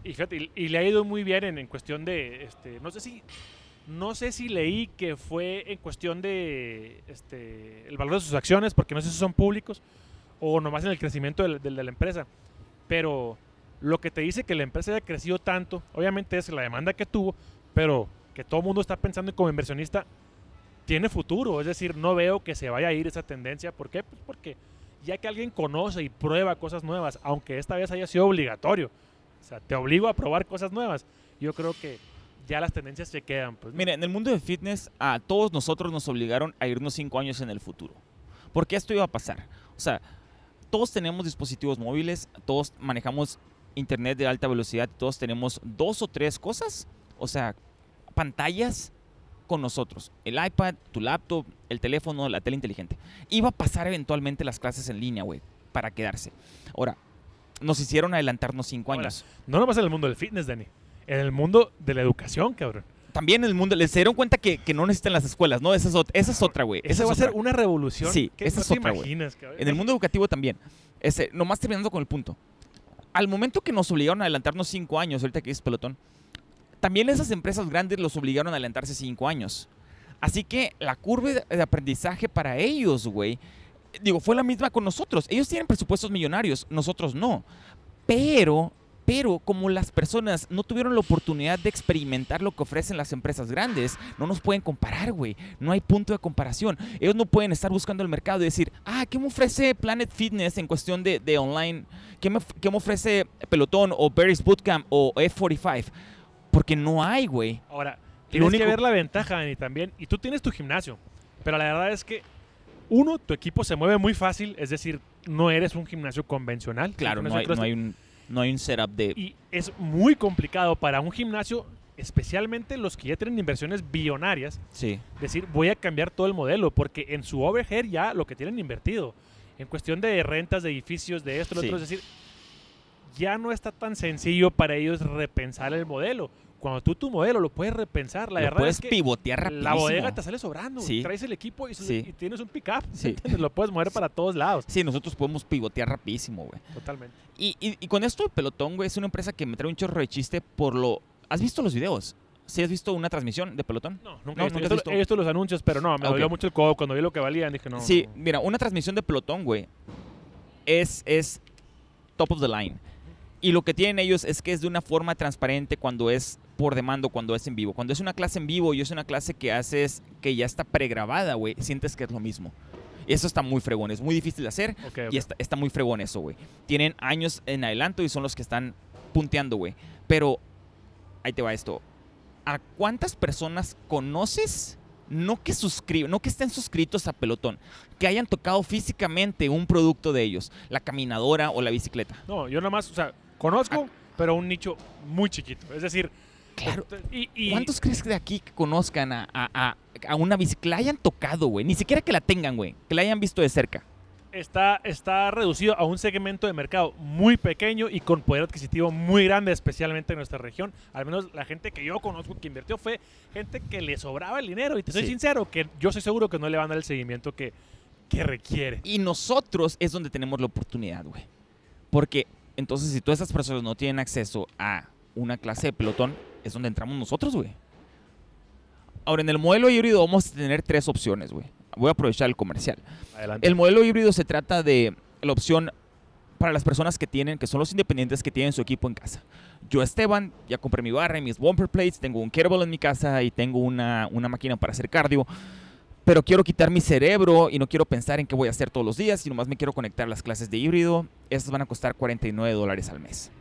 Speaker 1: y, fíjate, y- y le ha ido muy bien en, en cuestión de, este, no sé si, no sé si leí que fue en cuestión de, este, el valor de sus acciones, porque no sé si son públicos o nomás en el crecimiento del- del- de la empresa, pero lo que te dice que la empresa haya crecido tanto, obviamente es la demanda que tuvo, pero que todo el mundo está pensando como inversionista tiene futuro, es decir, no veo que se vaya a ir esa tendencia, ¿por qué? Pues porque ya que alguien conoce y prueba cosas nuevas, aunque esta vez haya sido obligatorio, o sea, te obligo a probar cosas nuevas. Yo creo que ya las tendencias se quedan. Pues.
Speaker 2: Mira, en el mundo de fitness, a todos nosotros nos obligaron a irnos cinco años en el futuro. Porque esto iba a pasar. O sea, todos tenemos dispositivos móviles, todos manejamos internet de alta velocidad, todos tenemos dos o tres cosas, o sea, pantallas con nosotros. El iPad, tu laptop, el teléfono, la tele inteligente. Iba a pasar eventualmente las clases en línea, güey, para quedarse. Ahora, nos hicieron adelantarnos cinco
Speaker 1: Ahora,
Speaker 2: años.
Speaker 1: No nomás en el mundo del fitness, Dani. En el mundo de la educación, cabrón.
Speaker 2: También en el mundo, les dieron cuenta que, que no necesitan las escuelas, ¿no? Esa es, esa es otra, güey.
Speaker 1: Esa va a ser una revolución.
Speaker 2: Sí, esa
Speaker 1: no
Speaker 2: es
Speaker 1: te
Speaker 2: otra, güey. En el mundo educativo también. Ese, nomás terminando con el punto. Al momento que nos obligaron a adelantarnos cinco años, ahorita que es pelotón, también esas empresas grandes los obligaron a adelantarse cinco años. Así que la curva de aprendizaje para ellos, güey, digo, fue la misma con nosotros. Ellos tienen presupuestos millonarios, nosotros no. Pero, pero como las personas no tuvieron la oportunidad de experimentar lo que ofrecen las empresas grandes, no nos pueden comparar, güey. No hay punto de comparación. Ellos no pueden estar buscando el mercado y decir, ah, ¿qué me ofrece Planet Fitness en cuestión de, de online? ¿Qué me, qué me ofrece Pelotón o Barry's Bootcamp o F45? Porque no hay, güey.
Speaker 1: Ahora, tienes
Speaker 2: único-
Speaker 1: que ver la ventaja, Dani, también. Y tú tienes tu gimnasio. Pero la verdad es que, uno, tu equipo se mueve muy fácil. Es decir, no eres un gimnasio convencional.
Speaker 2: Claro, no hay, no hay un, no hay un setup de...
Speaker 1: Y es muy complicado para un gimnasio, especialmente los que ya tienen inversiones billonarias,
Speaker 2: Sí.
Speaker 1: decir, voy a cambiar todo el modelo, porque en su overhead ya lo que tienen invertido, en cuestión de rentas de edificios, de esto, lo
Speaker 2: Sí.
Speaker 1: otro, es decir, ya no está tan sencillo para ellos repensar el modelo. Cuando tú tu modelo lo puedes repensar, la
Speaker 2: lo
Speaker 1: verdad
Speaker 2: puedes
Speaker 1: es que
Speaker 2: pivotear rapidísimo.
Speaker 1: la bodega te sale sobrando.
Speaker 2: Sí.
Speaker 1: Traes el equipo y,
Speaker 2: Sí.
Speaker 1: y tienes un pickup.
Speaker 2: Sí.
Speaker 1: Lo puedes mover para todos lados.
Speaker 2: Sí, nosotros podemos pivotear rapidísimo, güey.
Speaker 1: Totalmente.
Speaker 2: Y, y- y con esto de Pelotón, güey, es una empresa que me trae un chorro de chiste por lo... ¿Has visto los videos? ¿Sí has visto una transmisión de Pelotón?
Speaker 1: No, nunca
Speaker 2: No,
Speaker 1: he,
Speaker 2: nunca
Speaker 1: visto.
Speaker 2: has
Speaker 1: He visto-
Speaker 2: visto.
Speaker 1: he visto los anuncios, pero no, me dolió mucho el codo. Cuando vi lo que valían, dije no.
Speaker 2: Sí,
Speaker 1: no.
Speaker 2: mira, una transmisión de pelotón, güey, es, es top of the line. Y lo que tienen ellos es que es de una forma transparente cuando es por demanda, cuando es en vivo. Cuando es una clase en vivo y es una clase que haces que ya está pregrabada, güey, sientes que es lo mismo. Eso está muy fregón, es muy difícil de hacer y está, está muy fregón eso, güey. Tienen años en adelanto y son los que están punteando, güey. Pero, ahí te va esto. ¿A cuántas personas conoces? No que, no que estén suscritos a Pelotón, que hayan tocado físicamente un producto de ellos, la caminadora o la bicicleta.
Speaker 1: No, yo nada más, o sea, conozco, pero un nicho muy chiquito. Es decir,
Speaker 2: Claro.
Speaker 1: y, y-
Speaker 2: ¿Cuántos crees que de aquí que conozcan a, a, a- a una bicicleta? Que la hayan tocado, güey. Ni siquiera que la tengan, güey. Que la hayan visto de cerca.
Speaker 1: está, está reducido a un segmento de mercado muy pequeño y con poder adquisitivo muy grande, especialmente en nuestra región. Al menos la gente que yo conozco que invirtió fue gente que le sobraba el dinero. Y te soy
Speaker 2: Sí.
Speaker 1: sincero, que yo estoy seguro que no le van a dar el seguimiento que, que requiere.
Speaker 2: Y nosotros es donde tenemos la oportunidad, güey. Porque entonces si todas esas personas no tienen acceso a una clase de pelotón, es donde entramos nosotros, güey. Ahora, en el modelo híbrido vamos a tener tres opciones, güey. Voy a aprovechar el comercial.
Speaker 1: Adelante.
Speaker 2: El modelo híbrido se trata de la opción para las personas que tienen, que son los independientes que tienen su equipo en casa. Yo, Esteban, ya compré mi barra y mis bumper plates, tengo un kettlebell en mi casa y tengo una, una máquina para hacer cardio, pero quiero quitar mi cerebro y no quiero pensar en qué voy a hacer todos los días y nomás me quiero conectar a las clases de híbrido. Estas van a costar 49 dólares al mes.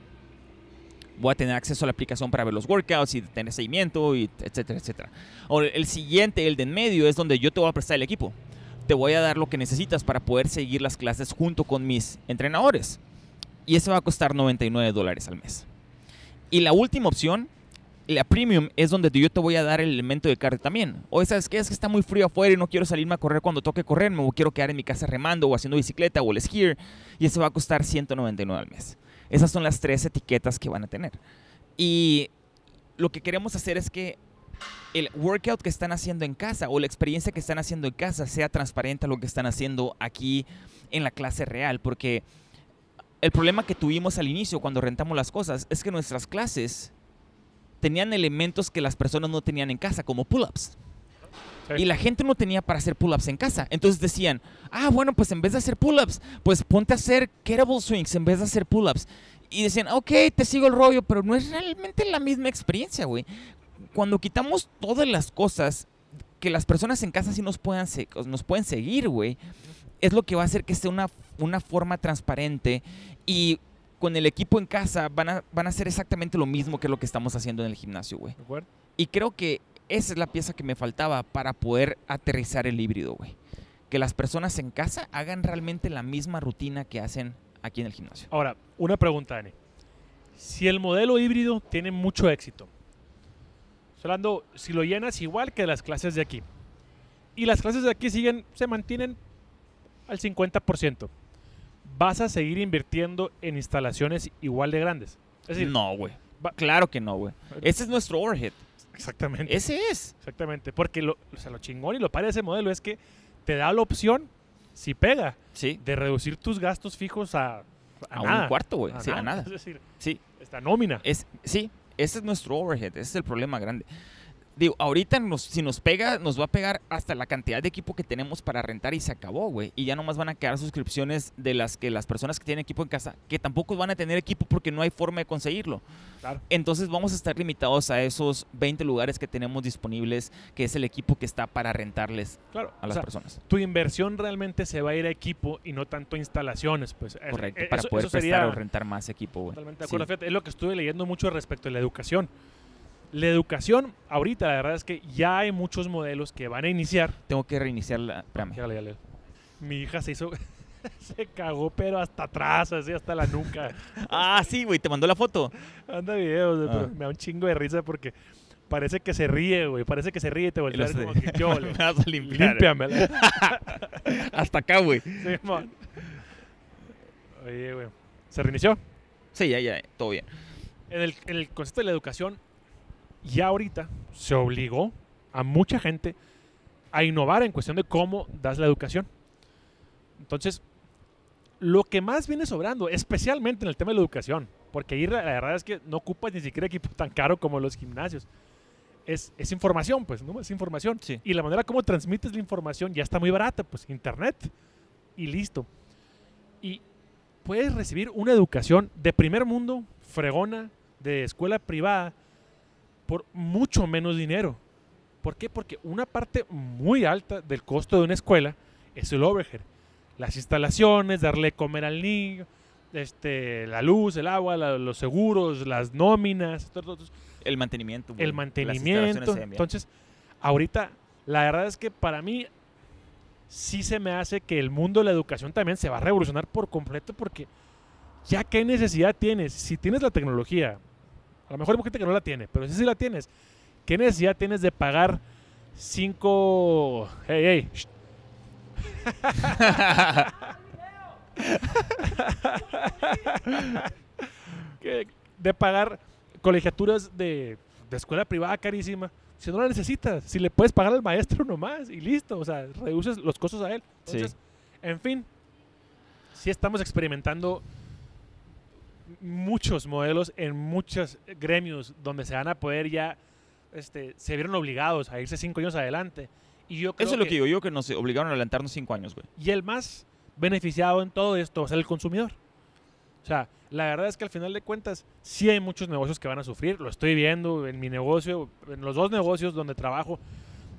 Speaker 2: Voy a tener acceso a la aplicación para ver los workouts y tener seguimiento, y etcétera, etcétera. Ahora, el siguiente, el de en medio, es donde yo te voy a prestar el equipo te voy a dar lo que necesitas para poder seguir las clases junto con mis entrenadores. Y eso va a costar 99 dólares al mes. Y la última opción, la premium, es donde yo te voy a dar el elemento de cardio también. O ¿sabes qué? Es que está muy frío afuera y no quiero salirme a correr cuando toque correr. Me quiero quedar en mi casa remando o haciendo bicicleta o el skier. Y eso va a costar 199 al mes. Esas son las tres etiquetas que van a tener. Y lo que queremos hacer es que el workout que están haciendo en casa o la experiencia que están haciendo en casa sea transparente a lo que están haciendo aquí en la clase real. Porque el problema que tuvimos al inicio cuando rentamos las cosas es que nuestras clases tenían elementos que las personas no tenían en casa, como pull-ups.
Speaker 1: Sí.
Speaker 2: Y la gente no tenía para hacer pull-ups en casa. Entonces decían, ah, bueno, pues en vez de hacer pull-ups, pues ponte a hacer kettlebell swings en vez de hacer pull-ups. Y decían, ok, te sigo el rollo, pero no es realmente la misma experiencia, güey. Cuando quitamos todas las cosas que las personas en casa sí nos puedan, nos pueden seguir, güey, es lo que va a hacer que sea una, una forma transparente y con el equipo en casa van a, van a hacer exactamente lo mismo que lo que estamos haciendo en el gimnasio, güey.
Speaker 1: ¿De acuerdo?
Speaker 2: Y creo que esa es la pieza que me faltaba para poder aterrizar el híbrido, güey. Que las personas en casa hagan realmente la misma rutina que hacen aquí en el gimnasio.
Speaker 1: Ahora, una pregunta, Dani. Si el modelo híbrido tiene mucho éxito, hablando, si lo llenas igual que las clases de aquí, y las clases de aquí siguen, se mantienen al 50%, ¿vas a seguir invirtiendo en instalaciones igual de grandes? Es decir,
Speaker 2: no, güey. Claro que no, güey. Ese es nuestro overhead.
Speaker 1: exactamente.
Speaker 2: Ese es.
Speaker 1: Exactamente. Porque lo, o sea, lo chingón y lo padre de ese modelo es que te da la opción, si pega,
Speaker 2: Sí.
Speaker 1: de reducir tus gastos fijos a, a,
Speaker 2: A
Speaker 1: nada.
Speaker 2: un cuarto, güey. Sí, a nada.
Speaker 1: Es decir,
Speaker 2: Sí.
Speaker 1: esta nómina.
Speaker 2: Es, sí, ese es nuestro overhead, ese es el problema grande. Digo, ahorita nos- si nos pega, nos va a pegar hasta la cantidad de equipo que tenemos para rentar y se acabó, güey. Y ya nomás van a quedar suscripciones de las que las personas que tienen equipo en casa, que tampoco van a tener equipo porque no hay forma de conseguirlo.
Speaker 1: Claro.
Speaker 2: Entonces vamos a estar limitados a esos 20 lugares que tenemos disponibles, que es el equipo que está para rentarles
Speaker 1: Claro.
Speaker 2: a
Speaker 1: o
Speaker 2: las
Speaker 1: sea,
Speaker 2: personas.
Speaker 1: tu inversión realmente se va a ir a equipo y no tanto a instalaciones. Pues, Es-
Speaker 2: Correcto,
Speaker 1: eh,
Speaker 2: para
Speaker 1: eso-
Speaker 2: poder
Speaker 1: eso
Speaker 2: prestar
Speaker 1: sería
Speaker 2: o rentar más equipo, güey.
Speaker 1: Totalmente de
Speaker 2: Sí.
Speaker 1: acuerdo. Fíjate, es lo que estuve leyendo mucho respecto a la educación. La educación, ahorita la verdad es que ya hay muchos modelos que van a iniciar.
Speaker 2: Tengo que reiniciar la... Espérame.
Speaker 1: Ya, ya, ya. Mi hija se hizo, [laughs] se cagó, pero hasta atrás, así hasta la nuca. [laughs]
Speaker 2: Ah, sí, güey, te mandó la foto.
Speaker 1: Anda videos,
Speaker 2: Ah.
Speaker 1: me da un chingo de risa porque parece que se ríe, güey. Parece que se ríe y te
Speaker 2: Y
Speaker 1: voltea a
Speaker 2: lo
Speaker 1: ver como que, ¿qué ole? [laughs]
Speaker 2: Me vas a limpiar.
Speaker 1: Límpiamela.
Speaker 2: Hasta acá, güey.
Speaker 1: Simón. Oye, güey. ¿Se reinició?
Speaker 2: Sí, ya, ya, todo bien.
Speaker 1: En el, en el concepto de la educación, ya ahorita se obligó a mucha gente a innovar en cuestión de cómo das la educación. Entonces, lo que más viene sobrando, especialmente en el tema de la educación, porque ahí la verdad es que no ocupas ni siquiera equipo tan caro como los gimnasios. Es, es información, pues, ¿no? Es información.
Speaker 2: Sí.
Speaker 1: Y la manera como transmites la información ya está muy barata, pues, internet. Y listo. Y puedes recibir una educación de primer mundo, fregona, de escuela privada, por mucho menos dinero. ¿Por qué? Porque una parte muy alta del costo de una escuela es el overhead. Las instalaciones, darle comer al niño, este, la luz, el agua, la- los seguros, las nóminas, todo- todo- todo
Speaker 2: El mantenimiento.
Speaker 1: el mantenimiento. Entonces, ahorita, la verdad es que para mí sí se me hace que el mundo de la educación también se va a revolucionar por completo porque ya qué necesidad tienes, si tienes la tecnología, a lo mejor hay gente que no la tiene, pero si sí la tienes, ¿qué necesidad tienes de pagar cinco... Hey, hey, de pagar colegiaturas de, de escuela privada carísima. Si no la necesitas, si le puedes pagar al maestro nomás y listo, o sea, reduces los costos a él.
Speaker 2: Sí.
Speaker 1: Entonces, en fin, sí estamos experimentando muchos modelos en muchos gremios donde se van a poder ya, este, se vieron obligados a irse cinco años adelante. Y yo creo
Speaker 2: Eso es lo
Speaker 1: que-
Speaker 2: que digo yo, que nos obligaron a adelantarnos cinco años, güey.
Speaker 1: y el más beneficiado en todo esto va a ser el consumidor. O sea, la verdad es que al final de cuentas sí hay muchos negocios que van a sufrir. Lo estoy viendo en mi negocio, en los dos negocios donde trabajo.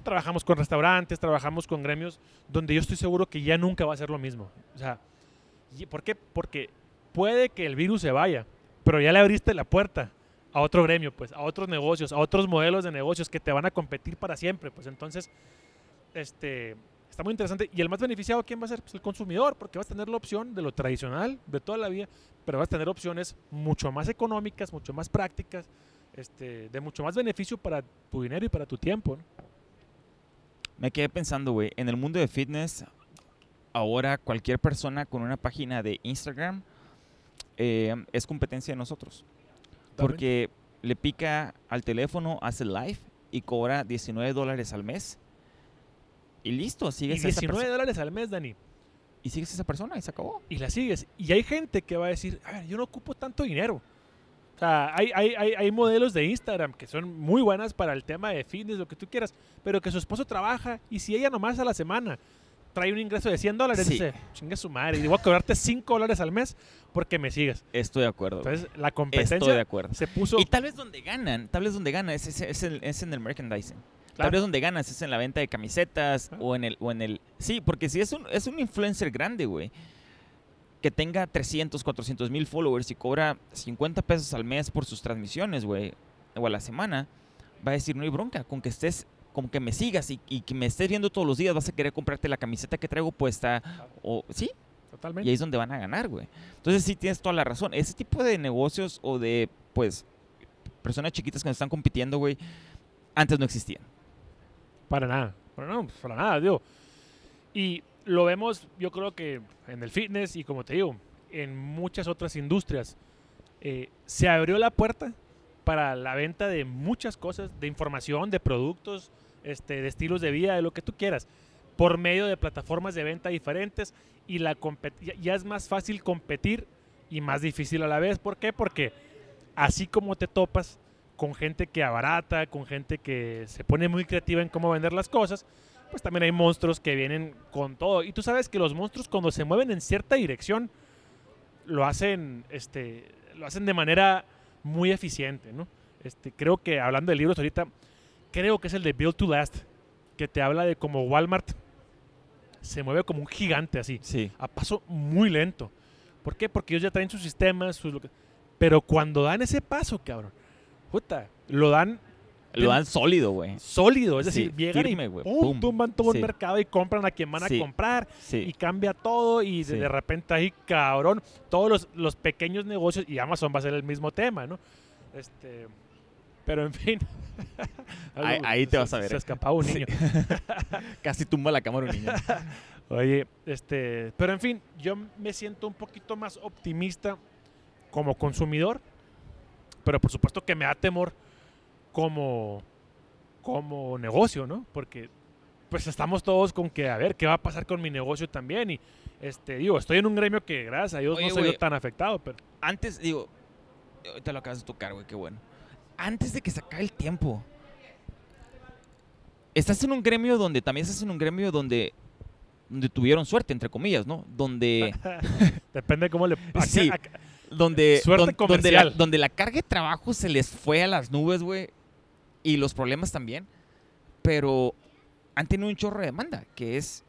Speaker 1: Trabajamos con restaurantes, trabajamos con gremios donde yo estoy seguro que ya nunca va a ser lo mismo. O sea, ¿y ¿por qué? Porque puede que el virus se vaya, pero ya le abriste la puerta a otro gremio, pues, a otros negocios, a otros modelos de negocios que te van a competir para siempre. Pues entonces, este, está muy interesante. Y el más beneficiado, ¿quién va a ser? Pues el consumidor, porque vas a tener la opción de lo tradicional de toda la vida, pero vas a tener opciones mucho más económicas, mucho más prácticas, este, de mucho más beneficio para tu dinero y para tu tiempo.
Speaker 2: Me quedé pensando, güey, en el mundo de fitness, ahora cualquier persona con una página de Instagram eh, es competencia de nosotros. Porque le pica al teléfono, hace live y cobra 19 dólares al mes. Y listo,
Speaker 1: Y
Speaker 2: sigues a esa
Speaker 1: 19
Speaker 2: persona.
Speaker 1: dólares al mes, Dani.
Speaker 2: Y sigues a esa persona y se acabó.
Speaker 1: y la sigues. Y hay gente que va a decir, a ver, yo no ocupo tanto dinero. O sea, hay, hay, hay, hay modelos de Instagram que son muy buenas para el tema de fitness, lo que tú quieras, pero que su esposo trabaja y si ella nomás a la semana trae un ingreso de 100 dólares,
Speaker 2: Sí.
Speaker 1: dice, chingue su madre, y voy a cobrarte 5 dólares al mes porque me sigues.
Speaker 2: Estoy de acuerdo.
Speaker 1: Entonces, la
Speaker 2: Estoy de
Speaker 1: competencia
Speaker 2: acuerdo.
Speaker 1: se puso...
Speaker 2: Y tal vez donde ganan, tal vez donde ganan es, es, es el- es en el merchandising. Tal vez donde ganas es en la venta de camisetas
Speaker 1: Ah.
Speaker 2: o en el o en el sí, porque si es un es un influencer grande, güey, que tenga 300, 400 mil followers y cobra 50 pesos al mes por sus transmisiones, güey, o a la semana, va a decir no hay bronca, con que estés con que me sigas y, y que me estés viendo todos los días vas a querer comprarte la camiseta que traigo puesta o sí, y
Speaker 1: Totalmente.
Speaker 2: ahí es donde van a ganar, güey. Entonces sí tienes toda la razón. Ese tipo de negocios o de, pues, personas chiquitas que nos están compitiendo, güey, antes no existían.
Speaker 1: Para nada, para nada, pues, para nada, digo. Y lo vemos, yo creo que en el fitness y como te digo, en muchas otras industrias. Eh, se abrió la puerta para la venta de muchas cosas, de información, de productos, este, de estilos de vida, de lo que tú quieras, por medio de plataformas de venta diferentes y la ya es más fácil competir y más difícil a la vez. ¿Por qué? Porque así como te topas con gente que abarata, con gente que se pone muy creativa en cómo vender las cosas, pues también hay monstruos que vienen con todo. Y tú sabes que los monstruos cuando se mueven en cierta dirección, lo hacen, este, lo hacen de manera muy eficiente, ¿no? Este, creo que hablando de libros ahorita, creo que es el de Build to Last, que te habla de cómo Walmart se mueve como un gigante así
Speaker 2: Sí.
Speaker 1: a paso muy lento. ¿Por qué? Porque ellos ya traen sus sistemas, sus pero cuando dan ese paso, cabrón, puta, lo dan
Speaker 2: Lo dan sólido, güey.
Speaker 1: sólido, es
Speaker 2: Sí,
Speaker 1: decir, llegan
Speaker 2: firme,
Speaker 1: y
Speaker 2: güey,
Speaker 1: pum,
Speaker 2: pum.
Speaker 1: tumban todo
Speaker 2: Sí.
Speaker 1: el mercado y compran a quien van a
Speaker 2: Sí.
Speaker 1: comprar y
Speaker 2: Sí.
Speaker 1: cambia todo y de,
Speaker 2: Sí.
Speaker 1: de repente ahí, cabrón, todos los, los pequeños negocios y Amazon va a ser el mismo tema, ¿no? Este, pero en fin. [laughs]
Speaker 2: Ahí- ahí te
Speaker 1: Se-
Speaker 2: vas a ver,
Speaker 1: Se escapaba un
Speaker 2: Sí.
Speaker 1: niño. [laughs]
Speaker 2: Casi tumba la cámara un niño. [laughs]
Speaker 1: Oye, este, pero en fin, yo me siento un poquito más optimista como consumidor, pero por supuesto que me da temor como, como negocio, ¿no? Porque pues estamos todos con que a ver qué va a pasar con mi negocio también y este digo, estoy en un gremio que gracias a Dios
Speaker 2: Oye,
Speaker 1: no se vio tan afectado, pero
Speaker 2: Antes, digo, ahorita lo acabas de tocar, güey, qué bueno. Antes de que se acabe el tiempo, estás en un gremio donde, también estás en un gremio donde, donde tuvieron suerte, entre comillas, ¿no? Donde, [laughs]
Speaker 1: depende cómo le a-
Speaker 2: Sí. donde,
Speaker 1: Suerte
Speaker 2: don- donde, la,
Speaker 1: comercial.
Speaker 2: donde la carga de trabajo se les fue a las nubes, güey, y los problemas también, pero han tenido un chorro de demanda, que es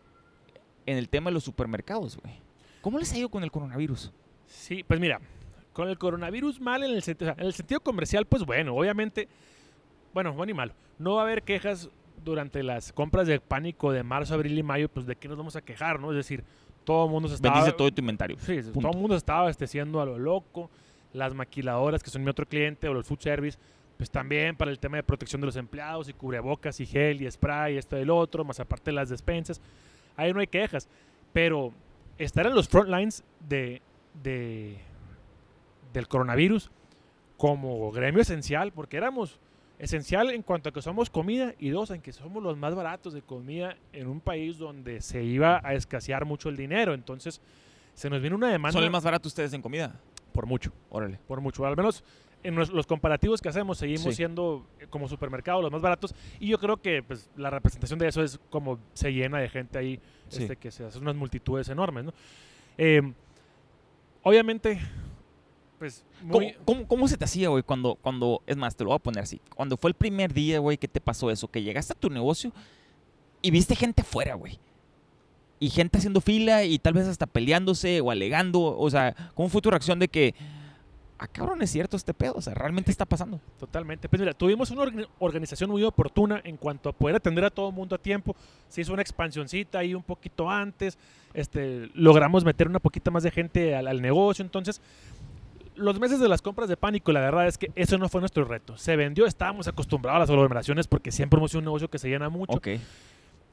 Speaker 2: en el tema de los supermercados, güey. ¿Cómo les ha ido con el coronavirus?
Speaker 1: Sí, pues mira, con el coronavirus mal en el, senti- o sea, en el sentido comercial, pues bueno, obviamente, bueno, bueno y malo. No va a haber quejas durante las compras de pánico de marzo, abril y mayo, pues de qué nos vamos a quejar, ¿no? Es decir, todo el mundo se estaba...
Speaker 2: Bendice todo tu inventario.
Speaker 1: Sí,
Speaker 2: Punto.
Speaker 1: todo el mundo se estaba abasteciendo a lo loco. Las maquiladoras, que son mi otro cliente, o los food service, pues también para el tema de protección de los empleados y cubrebocas y gel y spray y esto y el otro, más aparte las despensas. Ahí no hay quejas. Pero estar en los front lines de, de- del coronavirus como gremio esencial, porque éramos esencial en cuanto a que somos comida y dos, en que somos los más baratos de comida en un país donde se iba a escasear mucho el dinero. Entonces, se nos viene una demanda
Speaker 2: ¿Son el más barato ustedes en comida?
Speaker 1: por mucho,
Speaker 2: Órale.
Speaker 1: por mucho. Al menos en los comparativos que hacemos seguimos
Speaker 2: Sí.
Speaker 1: siendo eh, como supermercado los más baratos y yo creo que pues, la representación de eso es como se llena de gente ahí,
Speaker 2: Sí.
Speaker 1: este, que se hacen unas multitudes enormes, ¿no? Eh, obviamente, pues muy...
Speaker 2: ¿Cómo, cómo, cómo se te hacía, güey, cuando, cuando, es más, te lo voy a poner así, cuando fue el primer día, güey, que te pasó eso, que llegaste a tu negocio y viste gente afuera, güey? Y gente haciendo fila y tal vez hasta peleándose o alegando, o sea, ¿cómo fue tu reacción de que, ah, cabrón, es cierto este pedo, o sea, realmente está pasando?
Speaker 1: Totalmente. Pues mira, tuvimos una orga- organización muy oportuna en cuanto a poder atender a todo el mundo a tiempo. Se hizo una expansioncita ahí un poquito antes. Este, logramos meter una poquita más de gente al, al negocio. Entonces, los meses de las compras de pánico, la verdad es que eso no fue nuestro reto. Se vendió, estábamos acostumbrados a las aglomeraciones porque siempre hemos sido un negocio que se llena mucho.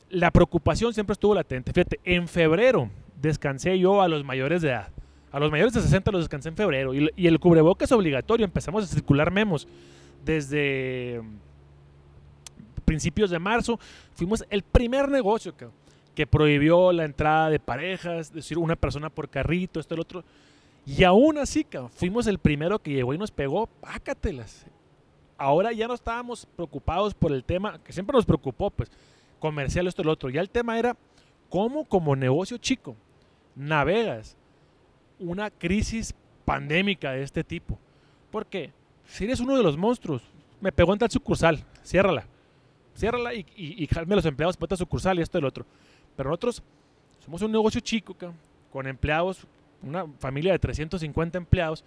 Speaker 1: La preocupación siempre estuvo latente. Fíjate, en febrero descansé yo a los mayores de edad. A los mayores de 60 los descansé en febrero. Y, y el cubrebocas obligatorio. Empezamos a circular memos desde principios de marzo fuimos el primer negocio cabrón, que prohibió la entrada de parejas, es decir, una persona por carrito, esto, el otro. Y aún así, fuimos el primero que llegó y nos pegó, pácatelas. Ahora ya no estábamos preocupados por el tema, que siempre nos preocupó, pues, comercial, esto, el otro. Ya el tema era cómo como negocio chico navegas una crisis pandémica de este tipo. Porque si eres uno de los monstruos, me pegó en tal sucursal, ciérrala. Ciérrala y, y, jalme los empleados para esta sucursal y esto y el otro. Pero nosotros somos un negocio chico, con empleados, una familia de 350 empleados,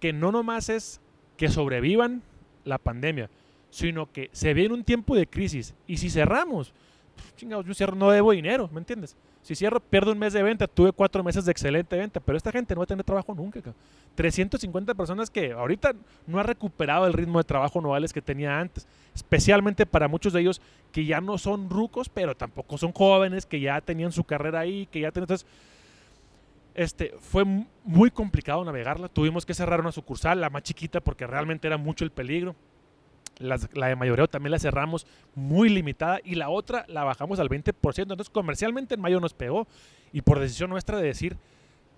Speaker 1: que no nomás es que sobrevivan la pandemia, sino que se viene un tiempo de crisis. Y si cerramos, pf, chingados, yo cierro, no debo dinero, ¿me entiendes? Si cierro, pierdo un mes de venta, tuve cuatro meses de excelente venta, pero esta gente no va a tener trabajo nunca. cabrón. 350 personas que ahorita no ha recuperado el ritmo de trabajo novales que tenía antes, especialmente para muchos de ellos que ya no son rucos, pero tampoco son jóvenes, que ya tenían su carrera ahí, que ya tenían... Entonces, este, fue mu- muy complicado navegarla. Tuvimos que cerrar una sucursal, la más chiquita, porque realmente era mucho el peligro. Las- la de mayoreo también la cerramos muy limitada y la otra la bajamos al 20%. Entonces, comercialmente en mayo nos pegó y por decisión nuestra de decir,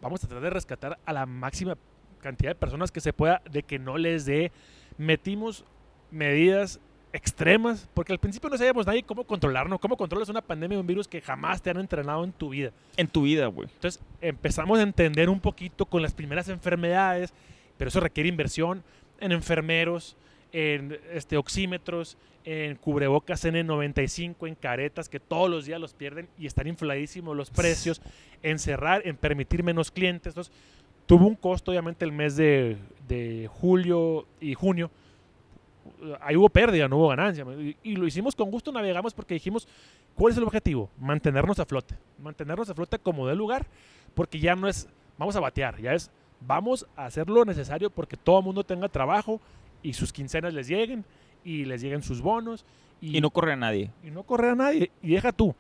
Speaker 1: vamos a tratar de rescatar a la máxima cantidad de personas que se pueda, de que no les dé, metimos medidas extremas, porque al principio no sabíamos nadie cómo controlarnos, cómo controlas una pandemia de un virus que jamás te han entrenado en tu vida.
Speaker 2: En tu vida, güey.
Speaker 1: Entonces empezamos a entender un poquito con las primeras enfermedades, pero eso requiere inversión en enfermeros, en este, oxímetros, en cubrebocas N95, en caretas que todos los días los pierden y están infladísimos los precios, en cerrar, en permitir menos clientes. Entonces tuvo un costo obviamente el mes de, de julio y junio. Ahí hubo pérdida, no hubo ganancia. Y, y lo hicimos con gusto, navegamos porque dijimos, ¿cuál es el objetivo? Mantenernos a flote. Mantenernos a flote como de lugar, porque ya no es, vamos a batear, ya es, vamos a hacer lo necesario porque todo el mundo tenga trabajo y sus quincenas les lleguen y les lleguen sus bonos. Y,
Speaker 2: Y no corre a nadie.
Speaker 1: y no correr a nadie. Y deja tú.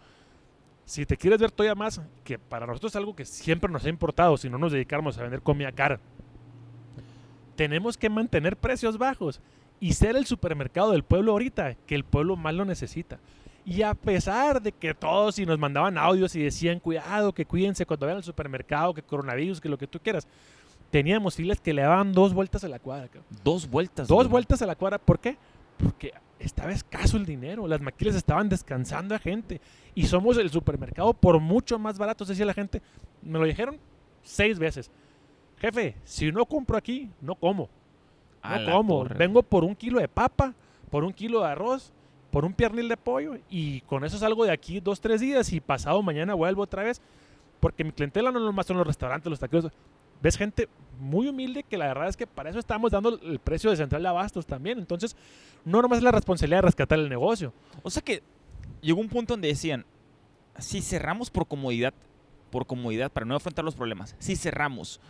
Speaker 1: Si te quieres ver todavía más, que para nosotros es algo que siempre nos ha importado, si no nos dedicáramos a vender comida cara, tenemos que mantener precios bajos y ser el supermercado del pueblo ahorita, que el pueblo más lo necesita. Y a pesar de que todos y nos mandaban audios y decían, cuidado, que cuídense cuando vayan al supermercado, que coronavirus, que lo que tú quieras, teníamos filas que le daban dos vueltas a la cuadra. cabrón.
Speaker 2: Dos vueltas.
Speaker 1: Dos vueltas a la cuadra. ¿Por qué? Porque estaba escaso el dinero. Las maquilas estaban descansando a gente. Y somos el supermercado por mucho más barato. Decía la gente. Me lo dijeron seis veces. Jefe, si no compro aquí, no como. No como. Vengo por un kilo de papa, por un kilo de arroz, por un piernil de pollo. Y con eso salgo de aquí dos, tres días. Y pasado mañana vuelvo otra vez. Porque mi clientela no nomás son los restaurantes, los taqueros. Ves gente muy humilde que la verdad es que para eso estamos dando el precio de central de abastos también. Entonces, no nomás es la responsabilidad de rescatar el negocio.
Speaker 2: O sea que llegó un punto donde decían, si cerramos por comodidad, por comodidad, para no afrontar los problemas, si cerramos,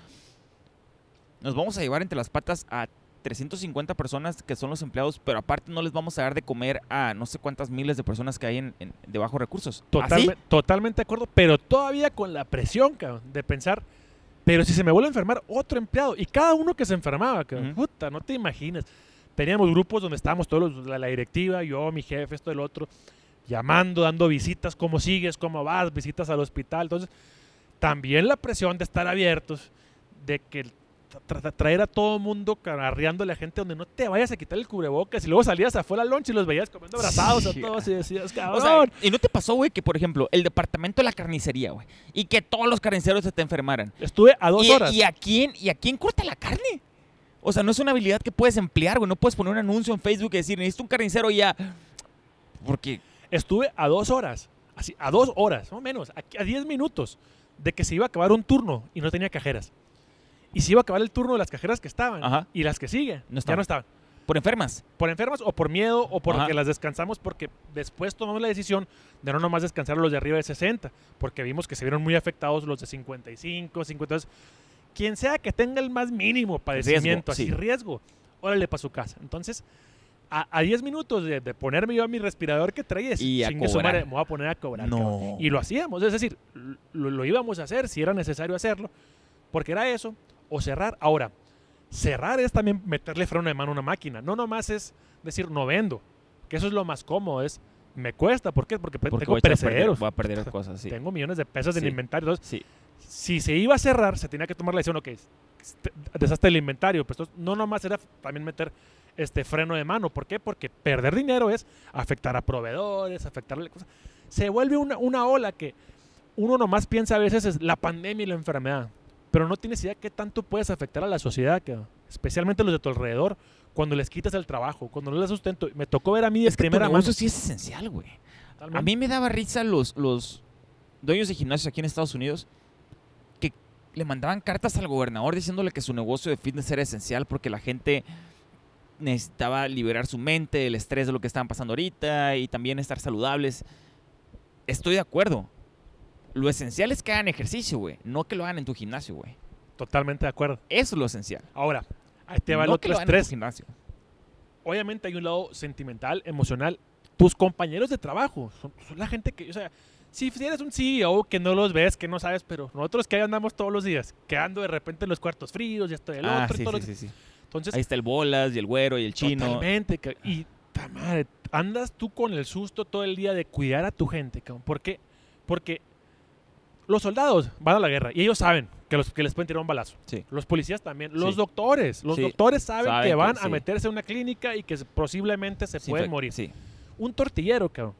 Speaker 2: nos vamos a llevar entre las patas a 350 personas que son los empleados, pero aparte no les vamos a dar de comer a no sé cuántas miles de personas que hay en, en- de bajos recursos.
Speaker 1: Totalme- totalmente de acuerdo, pero todavía con la presión, cabrón, de pensar, pero si se me vuelve a enfermar otro empleado, y cada uno que se enfermaba,
Speaker 2: Ujú.
Speaker 1: puta, no te imaginas. Teníamos grupos donde estábamos todos, los- la, la directiva, yo, mi jefe, esto, el otro, llamando, dando visitas, cómo sigues, cómo vas, visitas al hospital. Entonces, también la presión de estar abiertos, de que tra- tra- traer a todo mundo carreándole a gente donde no te vayas a quitar el cubrebocas y luego salías afuera al lunch y los veías comiendo abrazados a todos y decías,
Speaker 2: O
Speaker 1: cabrón.
Speaker 2: sea, ¿y no te pasó, güey, que por ejemplo, el departamento de la carnicería, güey, y que todos los carniceros se te enfermaran?
Speaker 1: Estuve a dos
Speaker 2: ¿Y,
Speaker 1: horas.
Speaker 2: ¿Y a quién, y a quién corta la carne? O sea, no es una habilidad que puedes emplear, güey. No puedes poner un anuncio en Facebook y decir, necesito un carnicero ya. Porque
Speaker 1: Estuve a dos horas, así, a dos horas, no menos, a, a diez minutos de que se iba a acabar un turno y no tenía cajeras. Y se iba a acabar el turno de las cajeras que estaban
Speaker 2: Ajá.
Speaker 1: y las que siguen
Speaker 2: No
Speaker 1: ya no estaban.
Speaker 2: por enfermas.
Speaker 1: Por enfermas o por miedo o porque
Speaker 2: Ajá.
Speaker 1: las descansamos porque después tomamos la decisión de no nomás descansar a los de arriba de 60 porque vimos que se vieron muy afectados los de 55, 50. Entonces, quien sea que tenga el más mínimo padecimiento, así
Speaker 2: sí.
Speaker 1: riesgo, órale para su casa. Entonces, a, a 10 minutos de, de ponerme yo a mi respirador que traía,
Speaker 2: Y a
Speaker 1: chingue su
Speaker 2: cobrar.
Speaker 1: madre, me voy a poner a cobrar.
Speaker 2: No.
Speaker 1: Y lo hacíamos, es decir, lo, lo íbamos a hacer si era necesario hacerlo, porque era eso, o cerrar. Ahora, cerrar es también meterle freno de mano a una máquina, no nomás es decir, no vendo. Que eso es lo más cómodo, es me cuesta, ¿por qué? Porque,
Speaker 2: Porque
Speaker 1: tengo
Speaker 2: voy a, perder, voy a perder cosas, sí.
Speaker 1: Tengo millones de pesos en
Speaker 2: Sí.
Speaker 1: inventario. Entonces,
Speaker 2: Sí,
Speaker 1: si se iba a cerrar, se tenía que tomar la decisión, ok, este, deshazte el inventario. Pues entonces, no nomás era también meter este freno de mano. ¿Por qué? Porque perder dinero es afectar a proveedores, afectarle cosas. Se vuelve una, una ola que uno nomás piensa a veces es la pandemia y la enfermedad. Pero no tienes idea qué tanto puedes afectar a la sociedad, cabrón. especialmente los de tu alrededor, cuando les quitas el trabajo, cuando no les sustento. Me tocó ver a mí de
Speaker 2: Es que tu
Speaker 1: primera mano.
Speaker 2: negocio sí es esencial, güey. A mí me daba risa los, los dueños de gimnasios aquí en Estados Unidos que le mandaban cartas al gobernador diciéndole que su negocio de fitness era esencial porque la gente necesitaba liberar su mente del estrés de lo que estaban pasando ahorita y también estar saludables. Estoy de acuerdo. Lo esencial es que hagan ejercicio, güey. No que lo hagan en tu gimnasio, güey.
Speaker 1: Totalmente de acuerdo.
Speaker 2: Eso es lo esencial.
Speaker 1: Ahora, ahí te va el
Speaker 2: no que
Speaker 1: otro
Speaker 2: lo hagan en tu
Speaker 1: estrés.
Speaker 2: gimnasio.
Speaker 1: obviamente hay un lado sentimental, emocional. Tus compañeros de trabajo son, son la gente que, o sea, si eres un CEO que no los ves, que no sabes, pero nosotros que ahí andamos todos los días, quedando de repente en los cuartos fríos y esto y el
Speaker 2: Ah,
Speaker 1: otro. y todo
Speaker 2: sí,
Speaker 1: lo que-
Speaker 2: sí, sí.
Speaker 1: Entonces,
Speaker 2: Ahí está el bolas y el güero y el chino.
Speaker 1: totalmente. Y, ta madre, andas tú con el susto todo el día de cuidar a tu gente, cabrón. ¿Por qué? Porque los soldados van a la guerra y ellos saben que, los, que les pueden tirar un balazo.
Speaker 2: Sí.
Speaker 1: Los policías también. Los
Speaker 2: Sí.
Speaker 1: doctores. Los
Speaker 2: Sí.
Speaker 1: doctores saben,
Speaker 2: Saben
Speaker 1: que
Speaker 2: que
Speaker 1: van a meterse en una clínica y que posiblemente se pueden morir.
Speaker 2: Sí.
Speaker 1: Un tortillero, cabrón.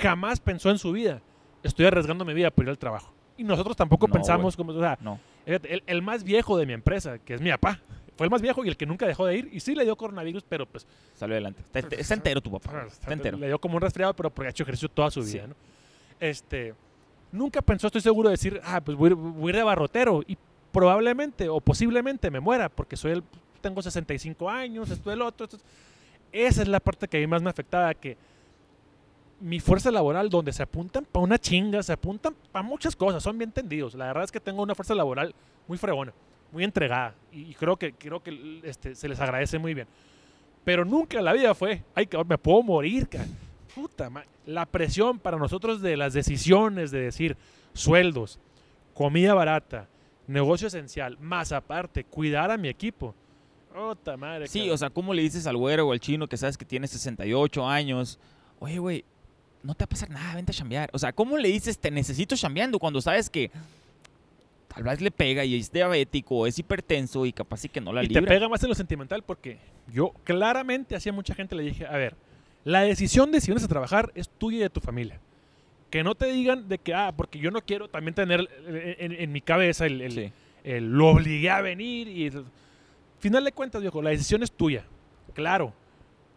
Speaker 1: Jamás pensó en su vida. Estoy arriesgando mi vida por ir al trabajo. Y nosotros tampoco
Speaker 2: No,
Speaker 1: pensamos como, o sea,
Speaker 2: No.
Speaker 1: el, el más viejo de mi empresa, que es mi papá, fue el más viejo y el que nunca dejó de ir. Y sí le dio coronavirus, pero pues
Speaker 2: Salió adelante. Está, [laughs] ente- está entero tu papá.
Speaker 1: Ah,
Speaker 2: Está entero.
Speaker 1: Le dio como un resfriado, pero porque ha hecho ejercicio toda su vida, ¿no? Este, nunca pensó, estoy seguro, de decir, ah, pues voy, voy de barrotero y probablemente o posiblemente me muera porque soy el, tengo 65 años, esto el otro. esto- esa es la parte que a mí más me afectaba, que mi fuerza laboral, donde se apuntan para una chinga, se apuntan para muchas cosas, son bien tendidos. La verdad es que tengo una fuerza laboral muy fregona, muy entregada y, y creo que, creo que este, se les agradece muy bien. Pero nunca en la vida fue, ay, me puedo morir, cara. Puta ma- La presión para nosotros de las decisiones de decir sueldos, comida barata, negocio esencial, más aparte, cuidar a mi equipo. Puta madre.
Speaker 2: Sí,
Speaker 1: cabrón.
Speaker 2: o sea, ¿cómo le dices al güero o al chino que sabes que tiene 68 años? Oye, güey, no te va a pasar nada, vente a chambear. O sea, ¿cómo le dices te necesito chambeando cuando sabes que tal vez le pega y es diabético es hipertenso y capaz sí que no la
Speaker 1: y
Speaker 2: libra?
Speaker 1: te pega más en lo sentimental porque yo claramente hacía mucha gente le dije, a ver, la decisión de si vienes a trabajar es tuya y de tu familia. Que no te digan de que, ah, porque yo no quiero también tener eh, en, en mi cabeza el, el-
Speaker 2: Sí.
Speaker 1: el lo obligué a venir y final de cuentas, viejo, la decisión es tuya. Claro.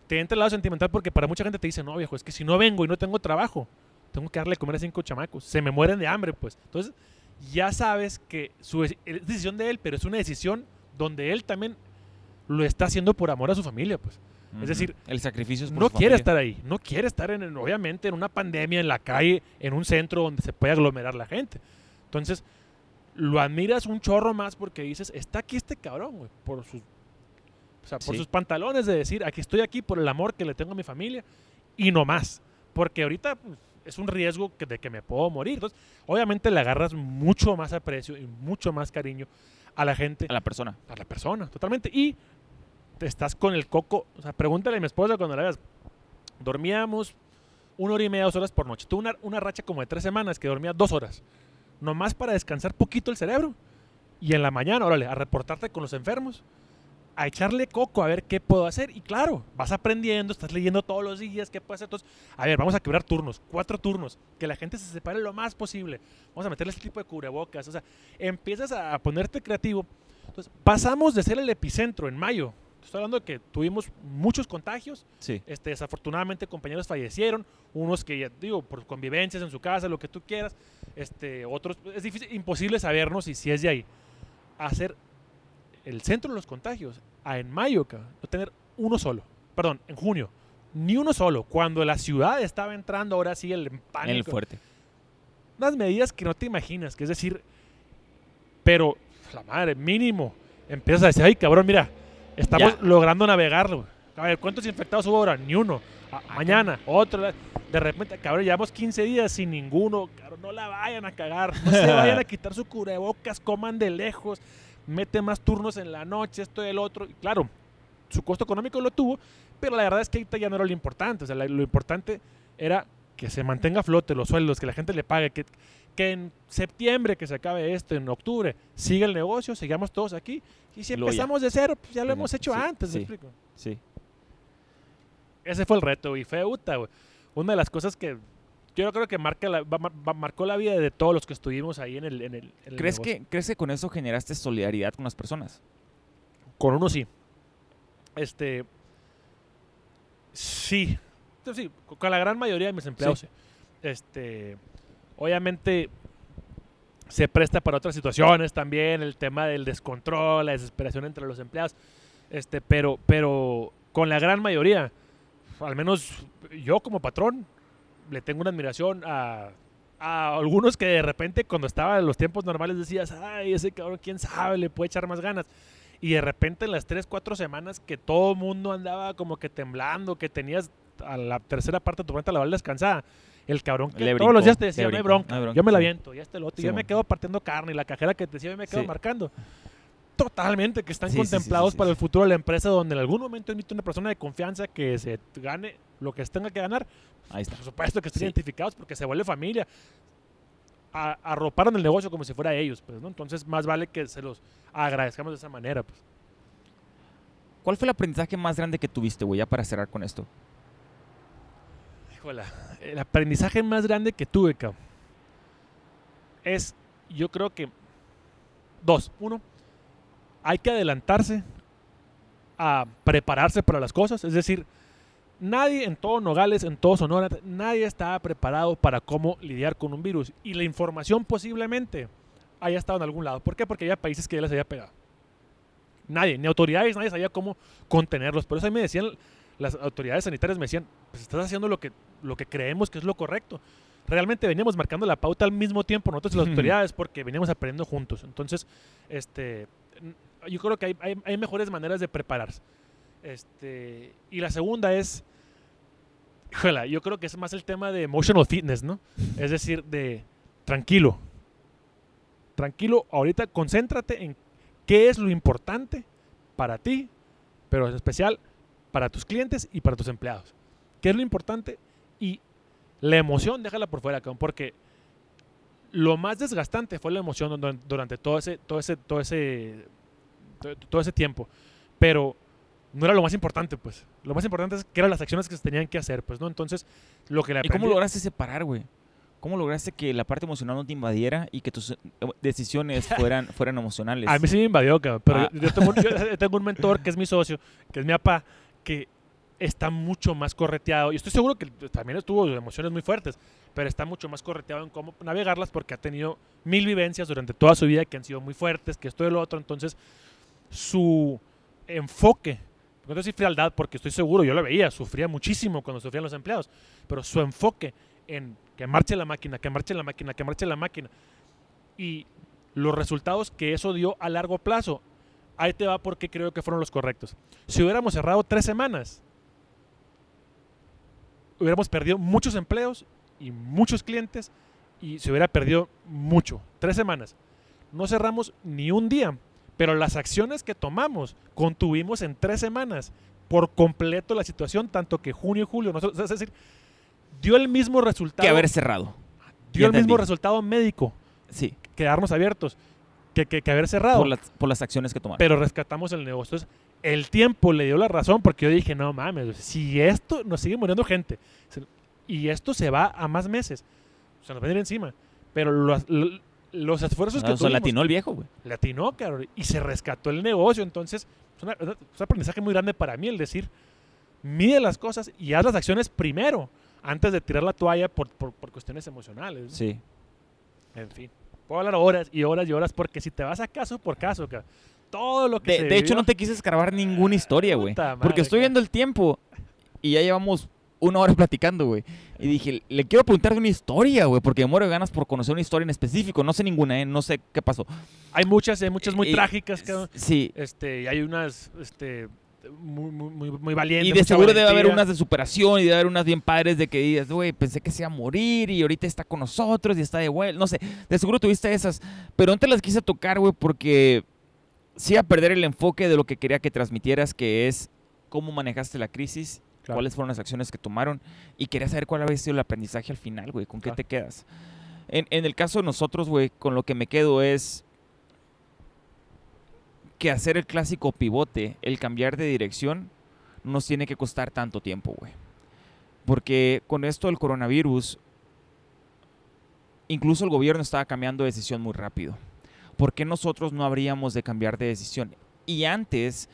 Speaker 1: Te entra el lado sentimental porque para mucha gente te dice, no, viejo, es que si no vengo y no tengo trabajo, tengo que darle de comer a cinco chamacos. Se me mueren de hambre, pues. Entonces, ya sabes que su es decisión de él, pero es una decisión donde él también lo está haciendo por amor a su familia, pues.
Speaker 2: Ujú.
Speaker 1: decir,
Speaker 2: el sacrificio es por
Speaker 1: No quiere estar ahí, no quiere estar en, en- obviamente en una pandemia, en la calle, en un centro donde se puede aglomerar la gente. Entonces, lo admiras un chorro más porque dices, está aquí este cabrón, güey, por sus, o sea, por
Speaker 2: Sí.
Speaker 1: sus pantalones de decir, aquí estoy aquí por el amor que le tengo a mi familia y no más. Porque ahorita pues, es un riesgo que- de que me puedo morir. Entonces, obviamente le agarras mucho más aprecio y mucho más cariño a la gente
Speaker 2: A la persona.
Speaker 1: a la persona, totalmente. Y estás con el coco. O sea, pregúntale a mi esposa cuando la veas. Dormíamos una hora y media, dos horas por noche. Tuve una, una racha como de tres semanas que dormía dos horas. Nomás para descansar poquito el cerebro. Y en la mañana, órale, a reportarte con los enfermos. A echarle coco a ver qué puedo hacer. Y claro, vas aprendiendo, estás leyendo todos los días qué puedes hacer. Entonces, a ver, vamos a quebrar turnos, cuatro turnos. Que la gente se separe lo más posible. Vamos a meterle este tipo de cubrebocas. O sea, empiezas a ponerte creativo. Entonces, pasamos de ser el epicentro en mayo. Estoy hablando de que tuvimos muchos contagios.
Speaker 2: Sí.
Speaker 1: Este, desafortunadamente, compañeros fallecieron. Unos que, ya digo, por convivencias en su casa, lo que tú quieras. Este, otros, es difícil, imposible sabernos y si es de ahí. Hacer el centro de los contagios a en mayo, cabrón, no tener uno solo. Perdón, en junio. Ni uno solo. Cuando la ciudad estaba entrando ahora sí el pánico
Speaker 2: En el fuerte.
Speaker 1: unas medidas que no te imaginas, que es decir, pero la madre, mínimo, empiezas a decir, ay cabrón, mira, estamos
Speaker 2: Ya.
Speaker 1: logrando navegarlo. A ver, ¿cuántos infectados hubo ahora? Ni uno. A- mañana, otro. De repente, cabrón, llevamos 15 días sin ninguno. Cabrón, no la vayan a cagar. No se vayan a [laughs] quitar su cubrebocas, coman de lejos. Mete más turnos en la noche, esto y el otro. Y claro, su costo económico lo tuvo, pero la verdad es que ahorita ya no era lo importante. O sea, lo importante era que se mantenga a flote los sueldos, que la gente le pague, que, que en septiembre que se acabe esto, en octubre, siga el negocio, sigamos todos aquí. Y si empezamos de cero, pues ya lo hemos hecho
Speaker 2: Sí,
Speaker 1: antes,
Speaker 2: sí.
Speaker 1: ¿me explico?
Speaker 2: Sí.
Speaker 1: Ese fue el reto, y fue uta, güey. Una de las cosas que yo creo que marca la, va- va- marcó la vida de todos los que estuvimos ahí en el, en el, en el
Speaker 2: ¿Crees
Speaker 1: negocio.
Speaker 2: que, ¿Crees que con eso generaste solidaridad con las personas?
Speaker 1: Con uno sí. Este. Sí. Sí, con- con la gran mayoría de mis empleados. sí. Este. Obviamente. Se presta para otras situaciones también. El tema del descontrol, la desesperación entre los empleados. Este, pero, pero con la gran mayoría, al menos yo como patrón, le tengo una admiración a, algunos que de repente cuando estaba en los tiempos normales decías, ay, ese cabrón, quién sabe, le puede echar más ganas. Y de repente en las 3, 4 semanas que todo el mundo andaba como que temblando, que tenías a la tercera parte de tu cuenta laboral descansada, el cabrón que
Speaker 2: Le
Speaker 1: todos los días te decía, no hay
Speaker 2: brincó,
Speaker 1: bronca,
Speaker 2: no hay bronca",
Speaker 1: yo me la
Speaker 2: sí.
Speaker 1: aviento, ya está el otro,
Speaker 2: Sí,
Speaker 1: yo me quedo partiendo carne y la cajera que te decía, yo me quedo
Speaker 2: Sí.
Speaker 1: marcando. Totalmente, que están
Speaker 2: Sí,
Speaker 1: contemplados para el futuro de la empresa, donde en algún momento emite una persona de confianza que se gane lo que tenga que ganar,
Speaker 2: Ahí está.
Speaker 1: por supuesto que estén identificados porque se vuelve familia. A- arroparon el negocio como si fuera ellos, pues, ¿no? Entonces, más vale que se los agradezcamos de esa manera, pues.
Speaker 2: ¿Cuál fue el aprendizaje más grande que tuviste, güey, ya para cerrar con esto?
Speaker 1: El aprendizaje más grande que tuve, es, yo creo que, dos. Uno, hay que adelantarse a prepararse para las cosas. Es decir, nadie en todo Nogales, en todo Sonora, nadie estaba preparado para cómo lidiar con un virus. Y la información posiblemente haya estado en algún lado. ¿Por qué? Porque había países que ya les había pegado. Nadie, ni autoridades, nadie sabía cómo contenerlos. Por eso a mí me decían, las autoridades sanitarias me decían, pues estás haciendo lo que, lo que creemos que es lo correcto. Realmente veníamos marcando la pauta al mismo tiempo nosotros y las autoridades porque veníamos aprendiendo juntos. Entonces, este, yo creo que hay, hay- hay mejores maneras de prepararse. Este, y la segunda es, híjola, yo creo que es más el tema de emotional fitness, ¿no? Es decir, de tranquilo. Tranquilo, ahorita concéntrate en qué es lo importante para ti, pero en especial para tus clientes y para tus empleados. ¿Qué es lo importante? Y la emoción, déjala por fuera, cabrón, porque lo más desgastante fue la emoción duran- durante todo ese, todo ese, todo ese, to- todo ese tiempo. Pero no era lo más importante, pues. Lo más importante es que eran las acciones que se tenían que hacer, pues, ¿no? Entonces, lo que le
Speaker 2: ¿Y cómo
Speaker 1: aprendí-
Speaker 2: lograste separar, güey? ¿Cómo lograste que la parte emocional no te invadiera y que tus eh, decisiones [laughs] fueran, fueran emocionales?
Speaker 1: A mí sí me invadió, cabrón. Pero
Speaker 2: Ah.
Speaker 1: yo, yo tengo, un- yo tengo un mentor que es mi socio, que es mi papá, que está mucho más correteado. Y estoy seguro que también tuvo emociones muy fuertes, pero está mucho más correteado en cómo navegarlas porque ha tenido mil vivencias durante toda su vida que han sido muy fuertes, que esto y lo otro. Entonces, su enfoque, no decir frialdad, porque estoy seguro, yo lo veía, sufría muchísimo cuando sufrían los empleados, pero su enfoque en que marche la máquina, que marche la máquina, que marche la máquina, y los resultados que eso dio a largo plazo, ahí te va porque creo que fueron los correctos. Si hubiéramos cerrado tres semanas, hubiéramos perdido muchos empleos y muchos clientes y se hubiera perdido mucho. Tres semanas. No cerramos ni un día, pero las acciones que tomamos contuvimos en tres semanas por completo la situación, tanto que junio y julio, nosotros- es decir, dio el mismo resultado,
Speaker 2: que haber cerrado.
Speaker 1: dio el mismo resultado médico,
Speaker 2: Sí,
Speaker 1: quedarnos abiertos, que, que, que haber cerrado.
Speaker 2: por las, por las acciones que tomaron.
Speaker 1: pero rescatamos el negocio. Entonces, el tiempo le dio la razón porque yo dije, no mames, si esto nos sigue muriendo gente y esto se va a más meses, se nos va a ir encima. Pero los, lo- los esfuerzos que
Speaker 2: Ah,
Speaker 1: tuvimos,
Speaker 2: latinó el viejo, güey.
Speaker 1: le atinó, cabrón, y se rescató el negocio. Entonces, es, una- es un aprendizaje muy grande para mí el decir, mide las cosas y haz las acciones primero, antes de tirar la toalla por, por, por cuestiones emocionales. ¿no?
Speaker 2: Sí.
Speaker 1: En fin, puedo hablar horas y horas y horas porque si te vas a caso por caso, cabrón, todo lo que
Speaker 2: De,
Speaker 1: se
Speaker 2: de hecho, no te quise escarbar ninguna historia, güey. Porque estoy viendo el tiempo y ya llevamos una hora platicando, güey. Y dije, le quiero preguntar de una historia, güey, porque me muero de ganas por conocer una historia en específico. No sé ninguna, ¿eh? No sé qué pasó.
Speaker 1: Hay muchas, hay muchas muy trágicas, cabrón.
Speaker 2: Sí.
Speaker 1: Este, y hay unas, este, muy, muy, muy, valientes.
Speaker 2: Y de seguro debe haber unas de superación y debe haber unas bien padres de que digas, güey, pensé que se iba a morir y ahorita está con nosotros y está de vuelta. No sé, de seguro tuviste esas. Pero no te las quise tocar, güey, porque sí a perder el enfoque de lo que quería que transmitieras, que es cómo manejaste la crisis,
Speaker 1: Claro.
Speaker 2: cuáles fueron las acciones que tomaron y quería saber cuál había sido el aprendizaje al final, güey, con qué
Speaker 1: Claro.
Speaker 2: te quedas. En, en el caso de nosotros, güey, con lo que me quedo es que hacer el clásico pivote, el cambiar de dirección, no nos tiene que costar tanto tiempo, güey. Porque con esto del coronavirus, incluso el gobierno estaba cambiando de decisión muy rápido. ¿Por qué nosotros no habríamos de cambiar de decisión? Y antes,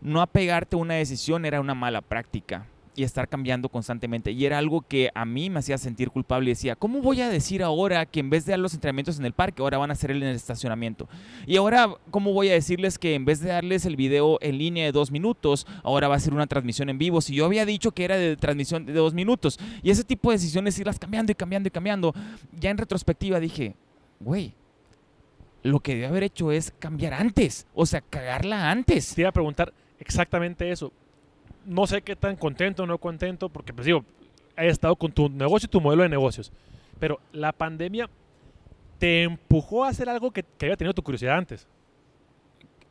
Speaker 2: no apegarte a una decisión era una mala práctica y estar cambiando constantemente. Y era algo que a mí me hacía sentir culpable y decía, ¿cómo voy a decir ahora que en vez de dar los entrenamientos en el parque, ahora van a hacer en el estacionamiento? Y ahora, ¿cómo voy a decirles que en vez de darles el video en línea de dos minutos, ahora va a ser una transmisión en vivo? Si yo había dicho que era de transmisión de dos minutos. Y ese tipo de decisiones, irlas cambiando y cambiando y cambiando. Ya en retrospectiva dije, güey, lo que debe haber hecho es cambiar antes. O sea, cagarla antes.
Speaker 1: Te iba a preguntar exactamente eso. No sé qué tan contento o no contento, porque pues digo, he estado con tu negocio y tu modelo de negocios. Pero la pandemia te empujó a hacer algo que, que había tenido tu curiosidad antes.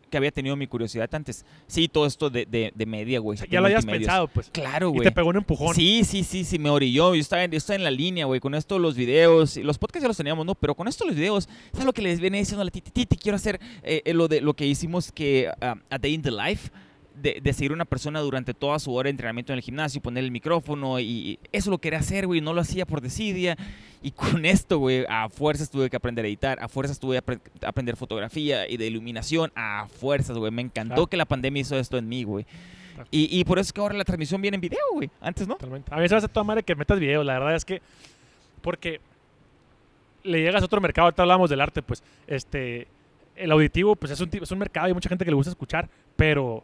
Speaker 2: Que había tenido mi curiosidad antes. Sí, todo esto de, de, de media, güey.
Speaker 1: O sea, ya lo habías pensado, pues.
Speaker 2: Claro,
Speaker 1: Y
Speaker 2: güey.
Speaker 1: te pegó un empujón.
Speaker 2: Sí, sí, sí, sí, me orilló. Yo estaba en, yo estaba en la línea, güey, con esto los videos. y Los podcasts ya los teníamos, ¿no? Pero con esto los videos, ¿sabes lo que les viene diciendo a la titi? Quiero hacer eh, eh, lo, de, lo que hicimos que ah, a Day in the Life. De, de seguir una persona durante toda su hora de entrenamiento en el gimnasio, poner el micrófono y, eso lo quería hacer, güey, no lo hacía por desidia. Y con esto, güey, a fuerzas tuve que aprender a editar, a fuerzas tuve que apre- aprender fotografía y de iluminación, a fuerzas, güey. Me encantó
Speaker 1: Claro.
Speaker 2: que la pandemia hizo esto en mí, güey.
Speaker 1: Claro.
Speaker 2: Y, y por eso es que ahora la transmisión viene en video, güey. Antes, ¿no?
Speaker 1: Totalmente. A mí se me hace toda madre que metas videos. La verdad es que. Porque le llegas a otro mercado. Ahorita hablamos del arte, pues. Este. El auditivo, pues es un, tipo- es un mercado. Hay mucha gente que le gusta escuchar. Pero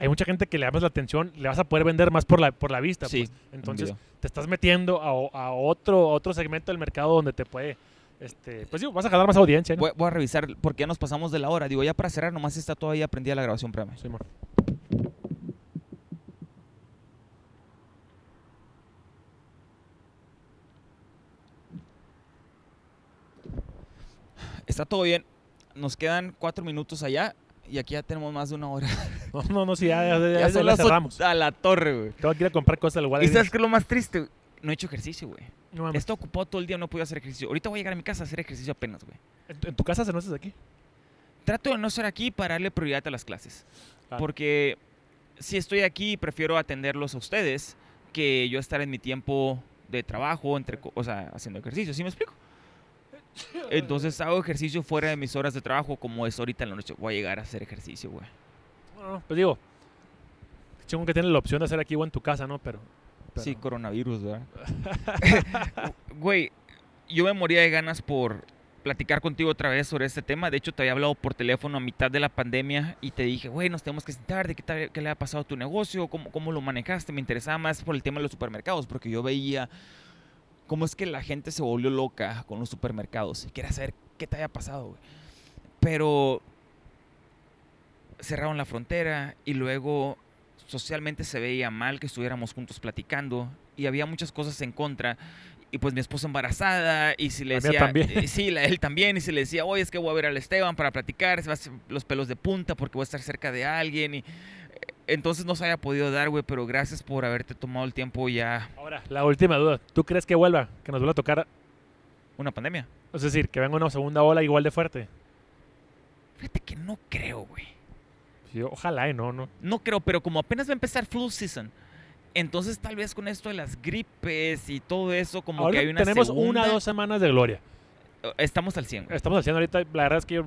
Speaker 1: hay mucha gente que le llamas la atención. Le vas a poder vender más por la, por la vista.
Speaker 2: Sí,
Speaker 1: pues. Entonces, te estás metiendo a, otro, a otro segmento del mercado donde te puede. Este, pues digo, vas a jalar más audiencia, ¿no?
Speaker 2: Voy, voy a revisar porque ya nos pasamos de la hora. Digo, ya para cerrar, nomás está todavía prendida la grabación, espérame.
Speaker 1: Sí, amor.
Speaker 2: Está todo bien. Nos quedan cuatro minutos allá y aquí ya tenemos más de una hora. [laughs]
Speaker 1: No, no, no, sí, ya, ya, ya,
Speaker 2: Ya, son
Speaker 1: la
Speaker 2: las
Speaker 1: cerramos.
Speaker 2: a la torre, güey.
Speaker 1: Tengo que ir a comprar cosas al
Speaker 2: ¿Y
Speaker 1: Walgreens.
Speaker 2: sabes qué es lo más triste? No he hecho ejercicio, güey.
Speaker 1: No
Speaker 2: estado ocupado todo el día, no podido hacer ejercicio. Ahorita voy a llegar a mi casa a hacer ejercicio apenas, güey.
Speaker 1: ¿En, tu- en tu casa se no haces aquí?
Speaker 2: Trato de no estar aquí para darle prioridad a las clases. Porque si estoy aquí, prefiero atenderlos a ustedes que yo estar en mi tiempo de trabajo, entre, o sea, haciendo ejercicio. ¿Sí me explico? Entonces hago ejercicio fuera de mis horas de trabajo, como es ahorita en la noche. Voy a llegar a hacer ejercicio, güey.
Speaker 1: No, no, pues digo, chingo que tienes la opción de hacer aquí o en tu casa, ¿no? Pero, pero-
Speaker 2: Sí, coronavirus, ¿verdad? [laughs] [laughs] Güey, yo me moría de ganas por platicar contigo otra vez sobre este tema. De hecho, te había hablado por teléfono a mitad de la pandemia y te dije, güey, nos tenemos que sentar, de qué, tal- qué le ha pasado a tu negocio, cómo, cómo lo manejaste. Me interesaba más por el tema de los supermercados, porque yo veía cómo es que la gente se volvió loca con los supermercados. Y quería saber qué te había pasado, güey. Pero cerraron la frontera y luego socialmente se veía mal que estuviéramos juntos platicando y había muchas cosas en contra. Y pues mi esposa embarazada y si le
Speaker 1: La
Speaker 2: decía...
Speaker 1: también.
Speaker 2: eh, Sí, la, él también. Y si le decía, oye, es que voy a ver al Esteban para platicar, se va a hacer los pelos de punta porque voy a estar cerca de alguien. Y, entonces no se había podido dar, güey, pero gracias por haberte tomado el tiempo ya
Speaker 1: Ahora, la última duda. ¿Tú crees que vuelva? Que nos vuelva a tocar,
Speaker 2: una pandemia.
Speaker 1: es decir, que venga una segunda ola igual de fuerte.
Speaker 2: Fíjate que no creo, güey.
Speaker 1: Sí, ojalá y no, no.
Speaker 2: No creo, pero como apenas va a empezar flu season, entonces tal vez con esto de las gripes y todo eso, como
Speaker 1: Ahora
Speaker 2: que hay una
Speaker 1: tenemos
Speaker 2: segunda,
Speaker 1: una o dos semanas de gloria.
Speaker 2: eh, Estamos al 100. güey.
Speaker 1: Estamos haciendo ahorita, la verdad es que yo,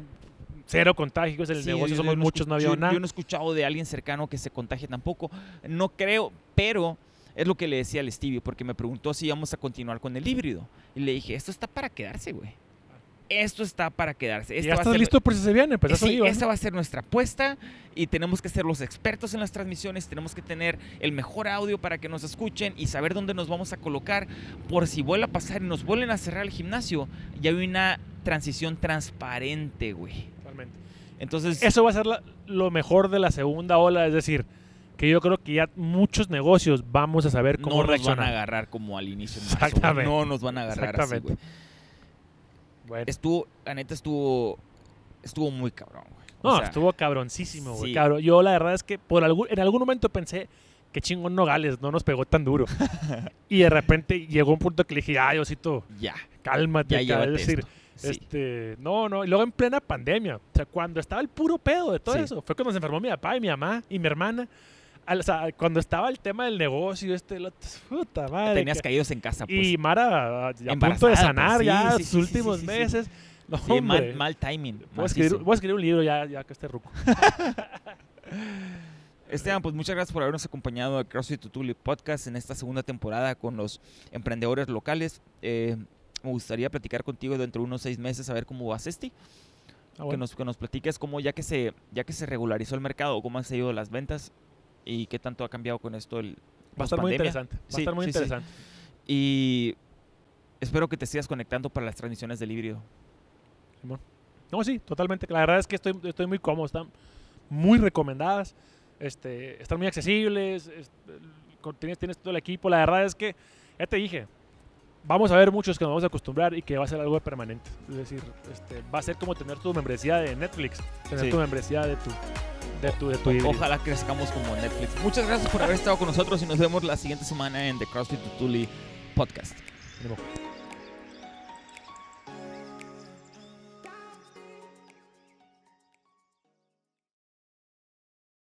Speaker 1: cero contagios en el
Speaker 2: Sí,
Speaker 1: negocio, somos
Speaker 2: no
Speaker 1: muchos, no había
Speaker 2: yo-
Speaker 1: nada.
Speaker 2: Yo no he escuchado de alguien cercano que se contagie tampoco. No creo, pero es lo que le decía al Stevie, porque me preguntó si íbamos a continuar con el híbrido. Y le dije, esto está para quedarse, güey. Esto está para quedarse.
Speaker 1: Y
Speaker 2: Esto
Speaker 1: ya estás
Speaker 2: ser-
Speaker 1: listo por si se viene, pues eso
Speaker 2: sí,
Speaker 1: iba, ¿no?
Speaker 2: esa va a ser nuestra apuesta y tenemos que ser los expertos en las transmisiones, tenemos que tener el mejor audio para que nos escuchen y saber dónde nos vamos a colocar por si vuelve a pasar y nos vuelven a cerrar el gimnasio, ya hay una transición transparente, güey. Entonces,
Speaker 1: Eso va a ser la- lo mejor de la segunda ola, es decir, que yo creo que ya muchos negocios vamos a saber cómo
Speaker 2: no nos van a
Speaker 1: reaccionar.
Speaker 2: agarrar como al inicio en marzo, güey.
Speaker 1: Exactamente.
Speaker 2: No nos van a agarrar así,
Speaker 1: Exactamente.
Speaker 2: güey.
Speaker 1: Bueno,
Speaker 2: Estuvo, la neta estuvo, estuvo muy cabrón, güey. O
Speaker 1: No,
Speaker 2: sea,
Speaker 1: estuvo cabroncísimo, güey.
Speaker 2: sí.
Speaker 1: cabrón. Yo la verdad es que por algún, en algún momento pensé que chingón Nogales no nos pegó tan duro. [laughs] y de repente llegó un punto que le dije, ay, Osito,
Speaker 2: Ya,
Speaker 1: cálmate.
Speaker 2: ya
Speaker 1: cabrón".
Speaker 2: llévate
Speaker 1: es decir,
Speaker 2: esto. Sí.
Speaker 1: este, no, no. Y luego en plena pandemia, o sea, cuando estaba el puro pedo de todo
Speaker 2: Sí.
Speaker 1: eso, fue cuando se enfermó mi papá y mi mamá y mi hermana. Al- o sea, cuando estaba el tema del negocio, este, otro, puta madre.
Speaker 2: Tenías
Speaker 1: que-
Speaker 2: caídos en casa, pues.
Speaker 1: y Mara, a, a punto de
Speaker 2: Embarazada,
Speaker 1: sanar
Speaker 2: pues,
Speaker 1: ya sus últimos meses. No,
Speaker 2: Sí, mal, timing.
Speaker 1: Voy a, escribir,
Speaker 2: macizo.
Speaker 1: voy a escribir un libro ya, ya que esté ruco. [laughs]
Speaker 2: Esteban, pues muchas gracias por habernos acompañado a CrossFit Tutuli Podcast en esta segunda temporada con los emprendedores locales. Eh, me gustaría platicar contigo dentro de unos seis meses a ver cómo vas este.
Speaker 1: Ah,
Speaker 2: Que, nos, que nos platiques cómo ya que se ya que se regularizó el mercado, cómo han seguido las ventas y qué tanto ha cambiado con esto el
Speaker 1: Va a estar muy interesante. Va a estar muy
Speaker 2: sí, sí.
Speaker 1: interesante.
Speaker 2: Y espero que te sigas conectando para las transmisiones del híbrido.
Speaker 1: No, sí, totalmente. La verdad es que estoy, estoy muy cómodo. Están muy recomendadas. Este, están muy accesibles. tienes, tienes todo el equipo. La verdad es que, ya te dije, vamos a ver muchos que nos vamos a acostumbrar y que va a ser algo permanente. Es decir, este, va a ser como tener tu membresía de Netflix, tener
Speaker 2: Sí.
Speaker 1: tu membresía de tu, de tu, de tu.
Speaker 2: Ojalá crezcamos como Netflix. Muchas gracias por haber estado con nosotros y nos vemos la siguiente semana en The CrossFit Tutuli Podcast.